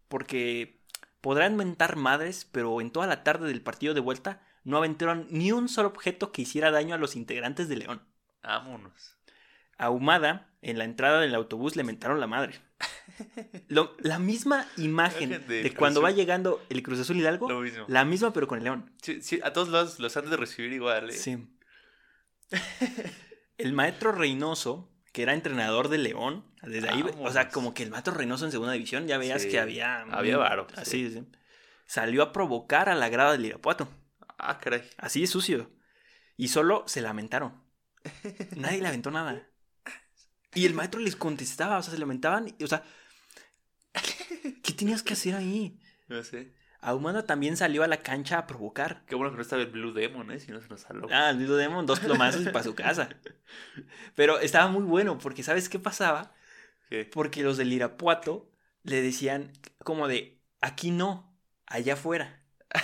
Porque podrán mentar madres, pero en toda la tarde del partido de vuelta no aventaron ni un solo objeto que hiciera daño a los integrantes de León. Vámonos. Ahumada, en la entrada del autobús le mentaron la madre. Lo- la misma imagen de cuando va llegando el Cruz Azul Hidalgo, Lo mismo. la misma pero con el León. Sí, sí, a todos lados los han de recibir igual, ¿eh? Sí. El maestro Reynoso, que era entrenador de León, desde ahí, o sea, como que el maestro Reynoso en segunda división ya veías Sí, que había... había varo, Así, sí. Salió a provocar a la grada del Irapuato. Ah, caray. Así de sucio. Y solo se lamentaron. Nadie le aventó nada. Y el maestro les contestaba, o sea, se lamentaban. y, O sea, ¿qué tenías que hacer ahí? No sé. Ahumada también salió a la cancha a provocar. Qué bueno que no estaba el Blue Demon, ¿eh? Si no se nos saló. Ah, el Blue Demon, dos plomazos y para su casa. Pero estaba muy bueno, porque ¿sabes qué pasaba? ¿Qué? Porque los del Irapuato le decían como de, aquí no, allá afuera.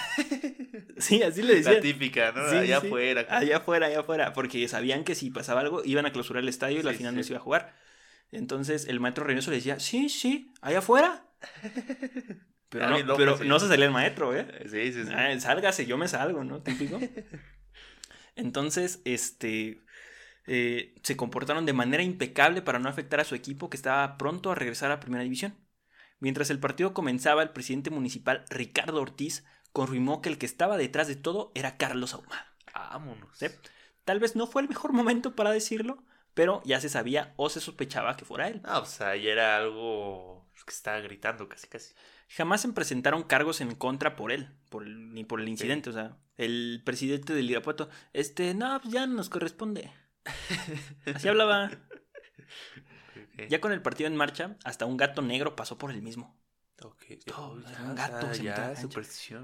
Sí, así le La decían. típica, ¿no? Sí, Allá sí. afuera. Allá afuera, allá afuera. Porque sabían que si pasaba algo, iban a clausurar el estadio y la Sí, final sí. no se iba a jugar. Entonces el maestro Reynoso le decía, sí, sí, allá afuera. Pero, Ah, no, bien loco, pero sí. no se salía el maestro, ¿eh? Sí, sí, sí. Ah, sálgase, yo me salgo, ¿no? Típico. Entonces, este. eh, se comportaron de manera impecable para no afectar a su equipo que estaba pronto a regresar a Primera División. Mientras el partido comenzaba, el presidente municipal Ricardo Ortiz confirmó que el que estaba detrás de todo era Carlos Ahumada. Vámonos. Sí. Tal vez no fue el mejor momento para decirlo, pero ya se sabía o se sospechaba que fuera él. Ah, o sea, ya era algo que estaba gritando casi, casi. Jamás se presentaron cargos en contra por él, por el- ni por el incidente. O sea, el presidente del Irapuato, este, no, pues ya no nos corresponde. Así hablaba. Ya con el partido en marcha, hasta un gato negro pasó por el mismo. Ok. Todo, Oh, ya, un gato, se ya,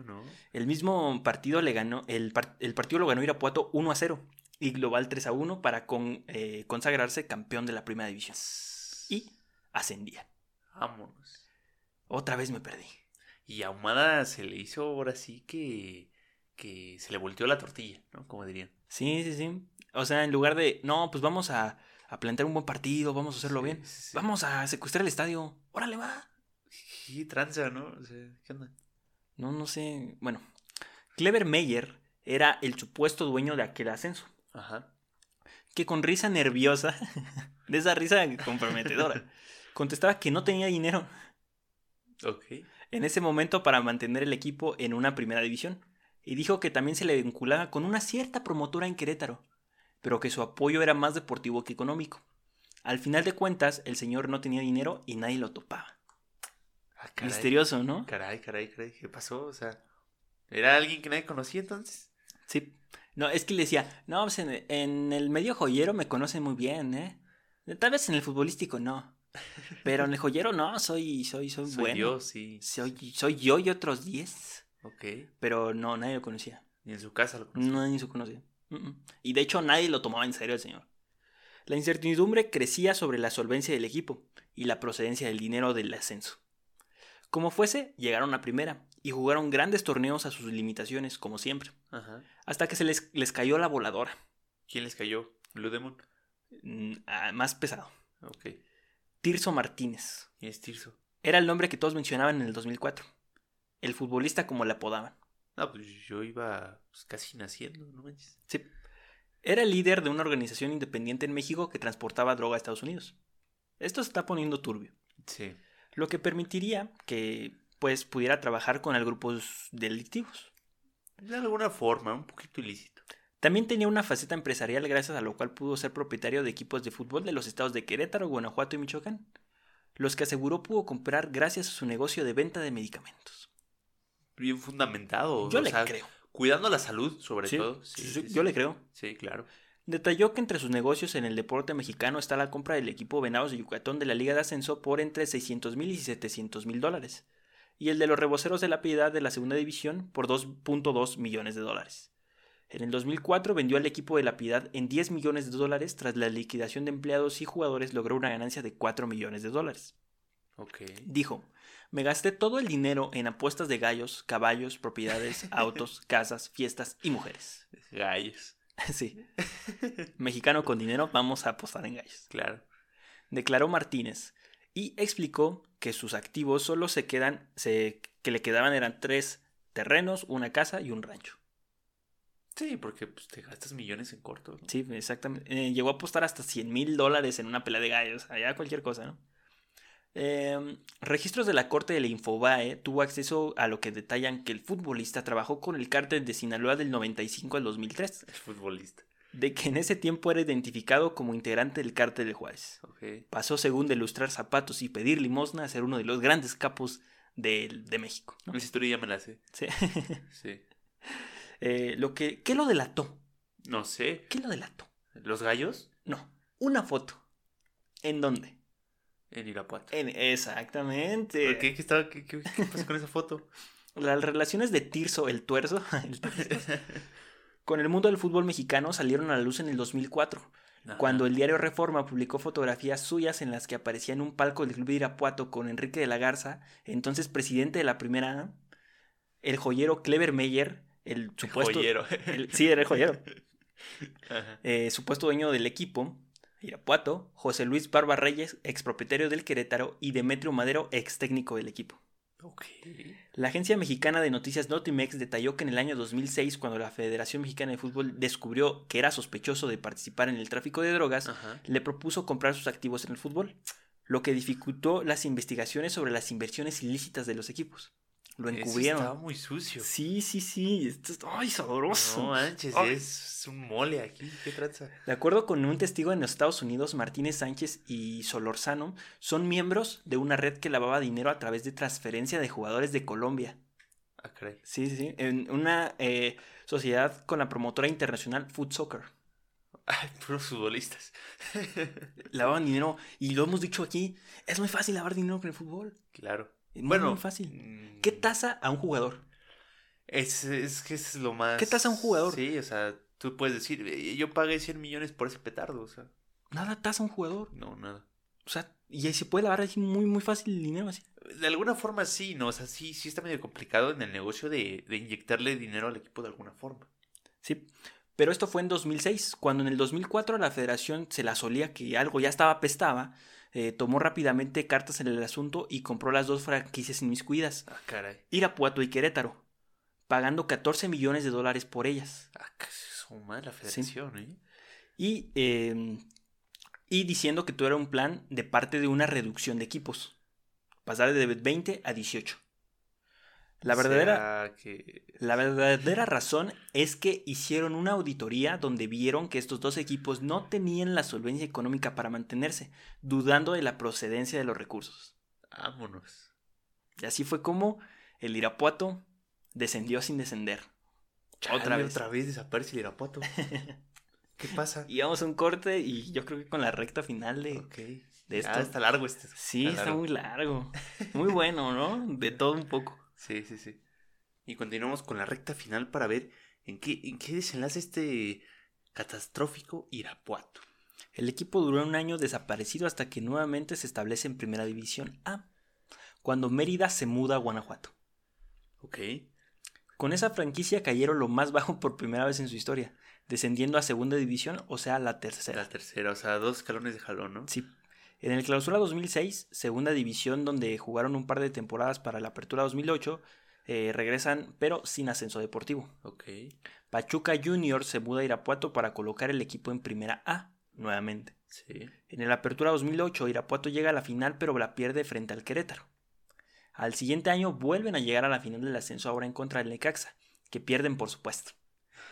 ¿no? El mismo partido le ganó, el, par- el partido lo ganó Irapuato 1 a 0 y Global 3 a 1 para con- eh, consagrarse campeón de la primera división. Y ascendía. Vámonos. Otra vez me perdí. Y a Ahumada se le hizo ahora sí que, que se le volteó la tortilla, ¿no? Como dirían. Sí, sí, sí. O sea, en lugar de, no, pues vamos a, a plantear un buen partido, vamos a hacerlo Sí, bien. sí. Vamos a secuestrar el estadio. Órale, va. Sí, tranza, ¿no? O sea, ¿qué onda? No, no sé. Bueno, Clever Meyer era el supuesto dueño de aquel ascenso, Ajá. que con risa nerviosa, de esa risa comprometedora, contestaba que no tenía dinero Ok. en ese momento para mantener el equipo en una primera división, y dijo que también se le vinculaba con una cierta promotora en Querétaro, pero que su apoyo era más deportivo que económico. Al final de cuentas, el señor no tenía dinero y nadie lo topaba. Ah, caray. Misterioso, ¿no? Caray, caray, caray. ¿Qué pasó? O sea, ¿era alguien que nadie conocía entonces? Sí. No, es que le decía, no, pues en, en el medio joyero me conocen muy bien, ¿eh? Tal vez en el futbolístico no. Pero en el joyero no, soy, soy, soy, Soy bueno. yo, sí. Soy, soy yo y otros 10. Ok. Pero no, nadie lo conocía. Ni en su casa lo conocía. Nadie se conocía. Y de hecho nadie lo tomaba en serio al señor. La incertidumbre crecía sobre la solvencia del equipo y la procedencia del dinero del ascenso. Como fuese, llegaron a primera y jugaron grandes torneos a sus limitaciones, como siempre, Ajá. hasta que se les, les cayó la voladora, ¿Quién les cayó? Blue Demon. mm, ah, más pesado. Ok. Tirso Martínez. ¿Quién es Tirso? Era el nombre que todos mencionaban en el 2004. El futbolista como le apodaban. No, pues yo iba pues, casi naciendo, no manches. Sí. Era el líder de una organización independiente en México que transportaba droga a Estados Unidos. Esto se está poniendo turbio. Sí. lo que permitiría que pues pudiera trabajar con grupos delictivos. De alguna forma, un poquito ilícito. También tenía una faceta empresarial gracias a lo cual pudo ser propietario de equipos de fútbol de los estados de Querétaro, Guanajuato y Michoacán, los que aseguró pudo comprar gracias a su negocio de venta de medicamentos. Bien fundamentado. Yo o le sea, creo. Cuidando la salud, sobre Sí, todo. sí, sí, yo le creo. Sí, claro. Detalló que entre sus negocios en el deporte mexicano está la compra del equipo Venados de Yucatán de la Liga de Ascenso por entre 600 mil y 700 mil dólares, y el de los Reboceros de la Piedad de la Segunda División por 2.2 millones de dólares. En el 2004 vendió al equipo de la Piedad en 10 millones de dólares, tras la liquidación de empleados y jugadores logró una ganancia de 4 millones de dólares. Dijo, me gasté todo el dinero en apuestas de gallos, caballos, propiedades, autos, casas, fiestas y mujeres. Gallos. sí. Mexicano con dinero, vamos a apostar en gallos. Claro. Declaró Martínez y explicó que sus activos solo se quedan, se, que le quedaban eran tres terrenos, una casa y un rancho. Sí, porque pues, te gastas millones en corto. ¿no? Sí, exactamente. Eh, llegó a apostar hasta 100 mil dólares en una pelea de gallos, allá cualquier cosa, ¿no? Eh, registros de la corte de la Infobae tuvo acceso a lo que detallan que el futbolista trabajó con el cártel de Sinaloa del 95 al 2003, El futbolista. De que en ese tiempo era identificado como integrante del cártel de Juárez. Pasó, según de lustrar zapatos y pedir limosna, a ser uno de los grandes capos de, de México. ¿no? Esa historia ya me la sé. Sí. Sí. Eh, lo que, ¿Qué lo delató? No sé. ¿Qué lo delató? ¿Los gallos? No, una foto. ¿En dónde? En Irapuato. En, exactamente. ¿Por qué? ¿Qué, estaba, qué, qué- qué pasa con esa foto? Las relaciones de Tirso, el tuerzo, el tuerzo, con el mundo del fútbol mexicano salieron a la luz en el 2004, Ajá. cuando el diario Reforma publicó fotografías suyas en las que aparecía en un palco del club de Irapuato con Enrique de la Garza, entonces presidente de la primera A, el joyero Clever Meyer, el supuesto... Joyero. el- sí, era el joyero. Eh, supuesto dueño del equipo, Irapuato, José Luis Barba Reyes, expropietario del Querétaro, y Demetrio Madero, ex técnico del equipo. Ok. La agencia mexicana de noticias Notimex detalló que en el año 2006, cuando la Federación Mexicana de Fútbol descubrió que era sospechoso de participar en el tráfico de drogas, Ajá. le propuso comprar sus activos en el fútbol, lo que dificultó las investigaciones sobre las inversiones ilícitas de los equipos. Lo Eso encubrieron. Estaba muy sucio. Sí, sí, sí. Esto es... ¡Ay, sabroso! No manches, Ay. es un mole aquí. ¿Qué tranza? De acuerdo con un testigo en los Estados Unidos, Martínez Sánchez y Solorzano son miembros de una red que lavaba dinero a través de transferencia de jugadores de Colombia. Ah, caray. Sí, sí, sí. En una eh, sociedad con la promotora internacional Food Soccer. Ay, puros futbolistas. Lavaban dinero. Y lo hemos dicho aquí. Es muy fácil lavar dinero con el fútbol. claro. Bueno, muy fácil. ¿Qué tasa a un jugador? Es, es que es lo más. ¿Qué tasa un jugador? Sí, o sea, tú puedes decir, "Eh, yo pagué 100 millones por ese petardo, o sea, Nada tasa a un jugador. no, nada. O sea, y ahí se puede lavar así muy, muy fácil el dinero así. De alguna forma sí, ¿no? O sea, sí, sí está medio complicado en el negocio de, de inyectarle dinero al equipo de alguna forma. Sí. Pero esto fue en 2006, cuando en el 2004 la federación se la solía que algo ya estaba apestaba, eh, tomó rápidamente cartas en el asunto y compró las dos franquicias inmiscuidas, Ah, caray. Irapuato y Querétaro, pagando 14 millones de dólares por ellas. Ah, que son mal la federación, ¿eh? Y, eh, y diciendo que todo era un plan de parte de una reducción de equipos, pasar de 20 a 18. La O verdadera... sea, que... La verdadera razón es que hicieron una auditoría donde vieron que estos dos equipos no tenían la solvencia económica para mantenerse, dudando de la procedencia de los recursos. Vámonos. Y así fue como el Irapuato descendió sin descender. Otra vez. Otra vez desaparece el Irapuato. ¿Qué pasa? Y vamos a un corte y yo creo que con la recta final de... Ok. de Ah, esto. está largo este. Sí, está largo. muy largo. Muy bueno, ¿no? De todo un poco. Sí, sí, sí. Y continuamos con la recta final para ver en qué, en qué desenlace este catastrófico Irapuato. El equipo duró un año desaparecido hasta que nuevamente se establece en Primera División A, cuando Mérida se muda a Guanajuato. Ok. Con esa franquicia cayeron lo más bajo por primera vez en su historia, descendiendo a segunda división, o sea, la tercera. La tercera, o sea, dos escalones de jalón, ¿no? Sí. En el clausura 2006, segunda división donde jugaron un par de temporadas para la apertura 2008, eh, regresan pero sin ascenso deportivo. Ok. Pachuca Junior se muda a Irapuato para colocar el equipo en primera A nuevamente. Sí. En el apertura 2008, Irapuato llega a la final pero la pierde frente al Querétaro. Al siguiente año vuelven a llegar a la final del ascenso ahora en contra del Necaxa, que pierden por supuesto.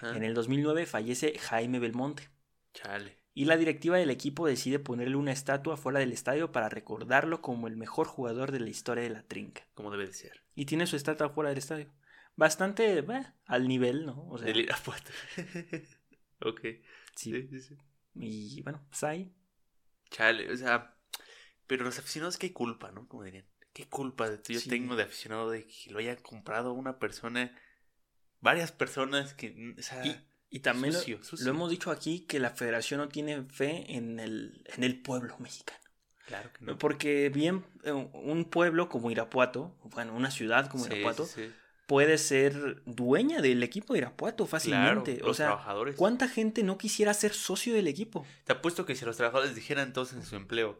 Ajá. En el 2009 fallece Jaime Belmonte Chale. Y la directiva del equipo decide ponerle una estatua fuera del estadio para recordarlo como el mejor jugador de la historia de la trinca. Como debe de ser. Y tiene su estatua fuera del estadio. Bastante al nivel, ¿no? O sea, Del Irapuato. ok. sí. Sí, sí, sí. Y bueno, pues ahí. Chale, o sea, pero los aficionados, qué culpa, ¿no? Como dirían, qué culpa de yo Sí. tengo de aficionado de que lo haya comprado una persona, varias personas que, o sea, Y, y también lo- sucio, lo, sucio. hemos dicho aquí que la federación no tiene fe en el, en el pueblo mexicano. claro que no. Porque bien, eh, un pueblo como Irapuato, bueno, una ciudad como Sí, Irapuato, sí, sí. puede ser dueña del equipo de Irapuato Claro, fácilmente. los o sea, trabajadores. ¿cuánta gente no quisiera ser socio del equipo? Te apuesto que si los trabajadores dijeran todos en su empleo,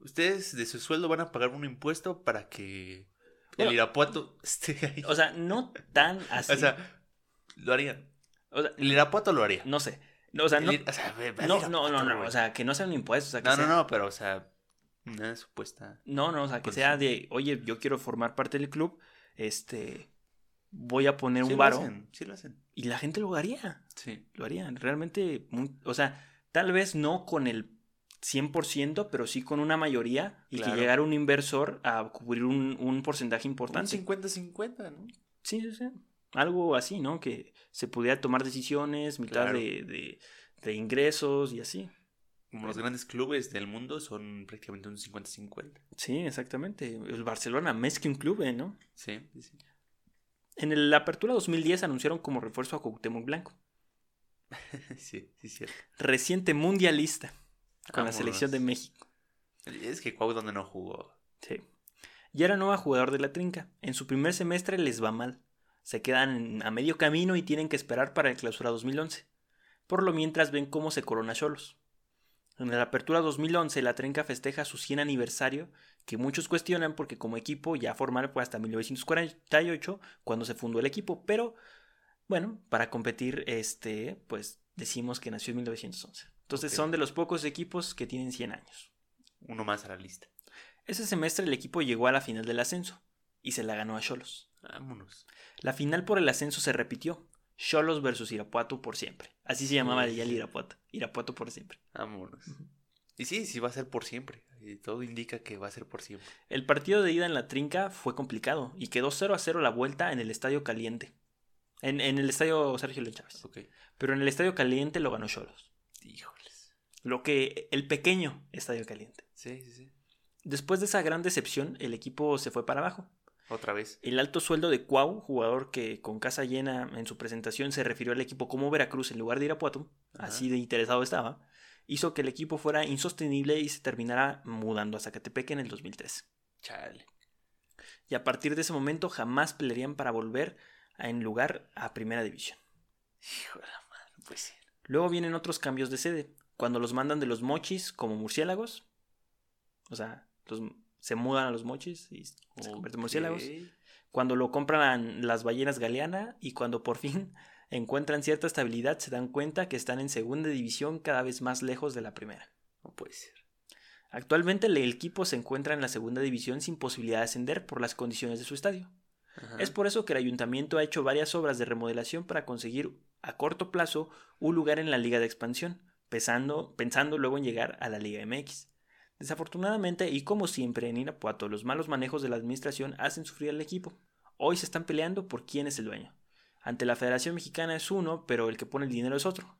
ustedes de su sueldo van a pagar un impuesto para que el Irapuato esté ahí. O sea, no tan así. O sea, lo harían. O sea, El Irapuato lo haría. no sé. No, O sea, no, El- o sea, no, no. O sea, que no sea un impuesto. O sea, que no, no, sea- no, pero o sea, una supuesta. No, no, o sea, que sea de, oye, yo quiero formar parte del club, este, voy a poner Sí un lo varo hacen, sí lo hacen. y la gente lo haría, Sí. lo haría, realmente, muy- o sea, tal vez no con el 100%, pero sí con una mayoría y Claro. que llegara un inversor a cubrir un, un porcentaje Un importante. 50-50, ¿no? Sí, sí, sí. Algo así, ¿no? Que se pudiera tomar decisiones, mitad Claro. de, de- de ingresos y así. Como los grandes clubes del mundo son prácticamente un 50-50. Sí, exactamente. El Barcelona, más que un club, ¿eh? ¿no? Sí, sí. En la apertura 2010 anunciaron como refuerzo a Cuauhtémoc Blanco, sí, sí, cierto. reciente mundialista con la selección de México. Es que Cuau donde no jugó. Sí. Y era nueva jugador de la trinca. En su primer semestre les va mal. Se quedan a medio camino y tienen que esperar para el clausura 2011. Por lo mientras ven cómo se corona Cholos. En la apertura 2011 la Trenca festeja su 100 aniversario, que muchos cuestionan porque como equipo ya formal fue hasta 1948 cuando se fundó el equipo, pero bueno, para competir este, pues decimos que nació en 1911. Entonces son de los pocos equipos que tienen 100 años. Uno más a la lista. Ese semestre el equipo llegó a la final del ascenso y se la ganó a Cholos. Vámonos. La final por el ascenso se repitió. Cholos versus Irapuato por siempre. Así se llamaba ya el Irapuato. Irapuato por siempre. Vámonos. Y sí, sí va a ser por siempre. Y todo indica que va a ser por siempre. El partido de ida en la trinca fue complicado y quedó 0 a 0 la vuelta en el Estadio Caliente. En, en el Estadio Sergio León Chávez. Ok. Pero en el Estadio Caliente lo ganó Cholos. Híjoles. Lo que el pequeño Estadio Caliente. Sí, sí, sí. Después de esa gran decepción, el equipo se fue para abajo. Otra vez. El alto sueldo de Cuau, jugador que con casa llena en su presentación se refirió al equipo como Veracruz en lugar de Irapuato, Ajá. así de interesado estaba, hizo que el equipo fuera insostenible y se terminara mudando a Zacatepec en el 2003. Chale. Y a partir de ese momento jamás pelearían para volver a- en lugar a Primera División. Hijo de la madre. puede ser. Luego vienen otros cambios de sede, cuando los mandan de los mochis como murciélagos, o sea, los- se mudan a los mochis y se convierten en murciélagos. Cuando lo compran las ballenas galeana y cuando por fin encuentran cierta estabilidad se dan cuenta que están en segunda división cada vez más lejos de la primera. No puede ser. Actualmente el equipo se encuentra en la segunda división sin posibilidad de ascender por las condiciones de su estadio. Ajá. Es por eso que el ayuntamiento ha hecho varias obras de remodelación para conseguir a corto plazo un lugar en la liga de expansión, pensando, pensando luego en llegar a la Liga MX. Desafortunadamente, y como siempre en Irapuato, los malos manejos de la administración hacen sufrir al equipo. Hoy se están peleando por quién es el dueño. Ante la Federación Mexicana es uno, pero el que pone el dinero es otro.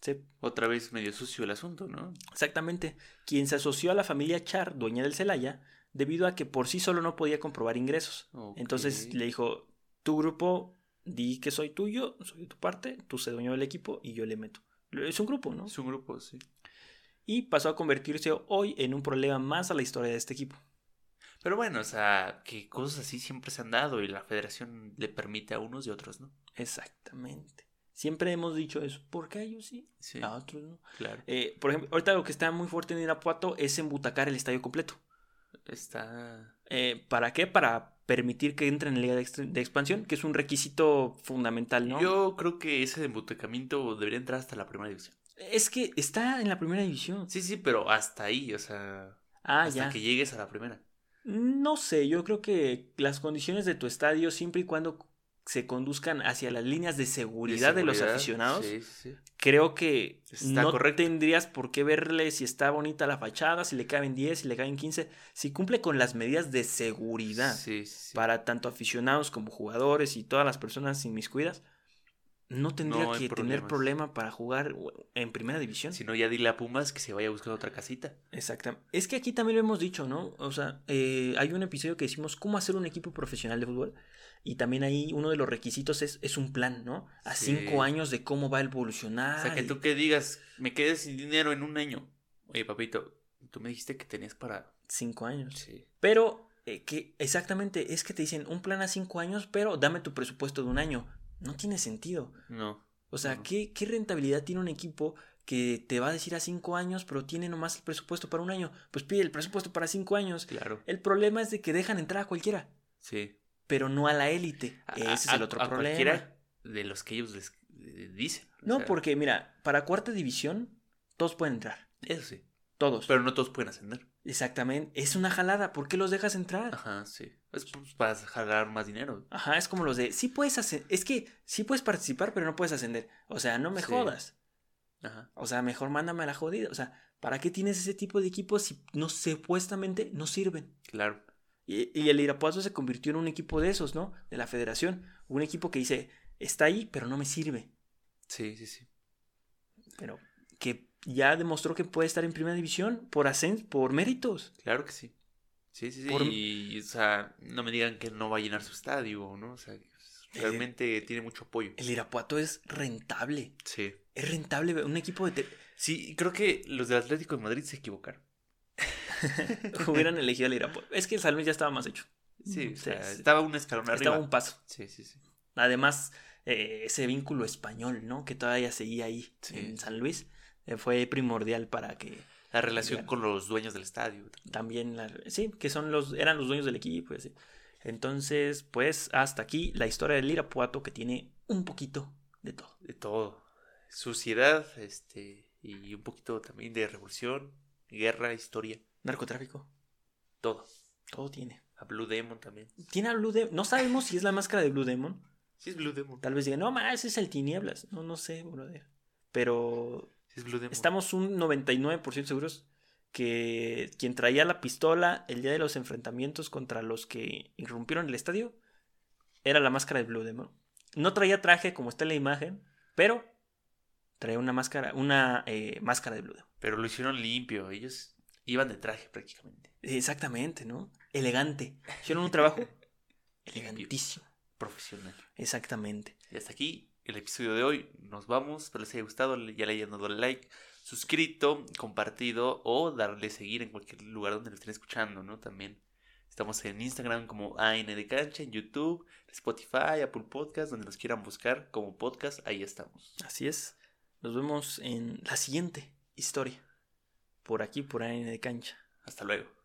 Sí, Otra vez medio sucio el asunto, ¿no? exactamente. Quien se asoció a la familia Char, dueña del Celaya, debido a que por sí solo no podía comprobar ingresos. Entonces le dijo, tu grupo, di que soy tuyo, soy de tu parte, tú se dueño del equipo y yo le meto. Es un grupo, ¿no? Es un grupo, sí. Y pasó a convertirse hoy en un problema más a la historia de este equipo. Pero bueno, o sea, que cosas así siempre se han dado y la federación le permite a unos y a otros, ¿no? Exactamente. Siempre hemos dicho eso. ¿Por qué a ellos sí? Sí, A otros no. claro. Eh, por ejemplo, ahorita lo que está muy fuerte en Irapuato es embutacar el estadio completo. Está. Eh, ¿Para qué? Para permitir que entren en la liga de, de expansión, que es un requisito fundamental, ¿no? Yo creo que ese embutecamiento debería entrar hasta la primera división. Es que está en la primera división. Sí, sí, pero hasta ahí, o sea. Ah, hasta ya. que llegues a la primera. No sé, yo creo que las condiciones de tu estadio, siempre y cuando se conduzcan hacia las líneas de seguridad de, los aficionados, Sí, sí, creo que Está no correcto. tendrías por qué verle si está bonita la fachada, si le caben 10, si le caben 15, si cumple con las medidas de seguridad sí. para tanto aficionados como jugadores y todas las personas inmiscuidas, no tendría No que tener problema para jugar en primera división. Si no, ya dile a Pumas que se vaya a buscar otra casita. Exactamente. Es que aquí también lo hemos dicho, ¿no? O sea, eh, hay un episodio que decimos cómo hacer un equipo profesional de fútbol. Y también ahí uno de los requisitos es, es un plan, ¿no? A Sí. cinco años de cómo va a evolucionar. O sea, que y- tú que digas, me quedé sin dinero en un año. Oye, papito, tú me dijiste que tenías para. Cinco años. Sí. Pero, eh, que exactamente, es que te dicen un plan a cinco años, pero dame tu presupuesto de un año. No tiene sentido. No. O sea. ¿qué, ¿qué rentabilidad tiene un equipo que te va a decir a cinco años, pero tiene nomás el presupuesto para un año? Pues pide el presupuesto para cinco años. Claro. El problema es de que dejan entrar a cualquiera. Sí. pero no a la élite. A- Ese es el otro a problema. cualquiera de los que ellos les eh, dicen. No, sea, porque mira, para cuarta división, todos pueden entrar. Eso sí. Todos. Pero no todos pueden ascender. Exactamente. Es una jalada. ¿Por qué los dejas entrar? Ajá, sí. Es pues, para jalar más dinero. Ajá, es como los de, sí puedes ascender. Es que sí puedes participar, pero no puedes ascender. O sea, no me Sí. jodas. Ajá. O sea, mejor mándame a la jodida. O sea, ¿para qué tienes ese tipo de equipos si no supuestamente no sirven? Claro. Y, y el Irapuato se convirtió en un equipo de esos, ¿no? De la federación. Un equipo que dice, está ahí, pero no me sirve. Sí, sí, sí. Pero que ya demostró que puede estar en primera división por por méritos. Claro que sí. Sí, sí, sí. Por- Y, o sea, no me digan que no va a llenar su estadio, ¿no? O sea, realmente tiene mucho apoyo. El Irapuato es rentable. Sí. Es rentable. Un equipo de... te- Sí, creo que los del Atlético de Madrid se equivocaron. Hubieran elegido el Irapuato. Es que el San Luis ya estaba más hecho. Sí, o sea, sí. estaba un escalón arriba. Estaba un paso. Sí, sí, sí. Además, eh, ese vínculo español, ¿no? Que todavía seguía ahí Sí. en San Luis, eh, fue primordial para que La relación con los dueños del estadio. también, la- sí, que son los, eran los dueños del equipo. así. Entonces, pues, hasta aquí la historia del Irapuato que tiene un poquito de todo. De todo. Suciedad, este, y un poquito también de revolución, guerra, historia. Narcotráfico, Todo. todo tiene. A Blue Demon también. Tiene a Blue Demon. No sabemos si es la máscara de Blue Demon. Sí es Blue Demon. Tal vez digan, no, ma, ese es el Tinieblas. No, no sé, brother. Pero es Blue Demon. Estamos un 99% seguros que quien traía la pistola el día de los enfrentamientos contra los que irrumpieron el estadio era la máscara de Blue Demon. No traía traje como está en la imagen, pero traía una máscara, una eh, máscara de Blue Demon. Pero lo hicieron limpio. Ellos iban de traje prácticamente. Exactamente, ¿no? Elegante. Hicieron un trabajo elegantísimo. Profesional. Exactamente. Y hasta aquí el episodio de hoy. Nos vamos. Espero les haya gustado. Ya le hayan dado like, suscrito, compartido o darle seguir en cualquier lugar donde lo estén escuchando, ¿no? También estamos en Instagram como AN de Cancha, en YouTube, Spotify, Apple Podcast, donde nos quieran buscar como podcast. Ahí estamos. Así es. Nos vemos en la siguiente historia. Por aquí, por AN de cancha. Hasta luego.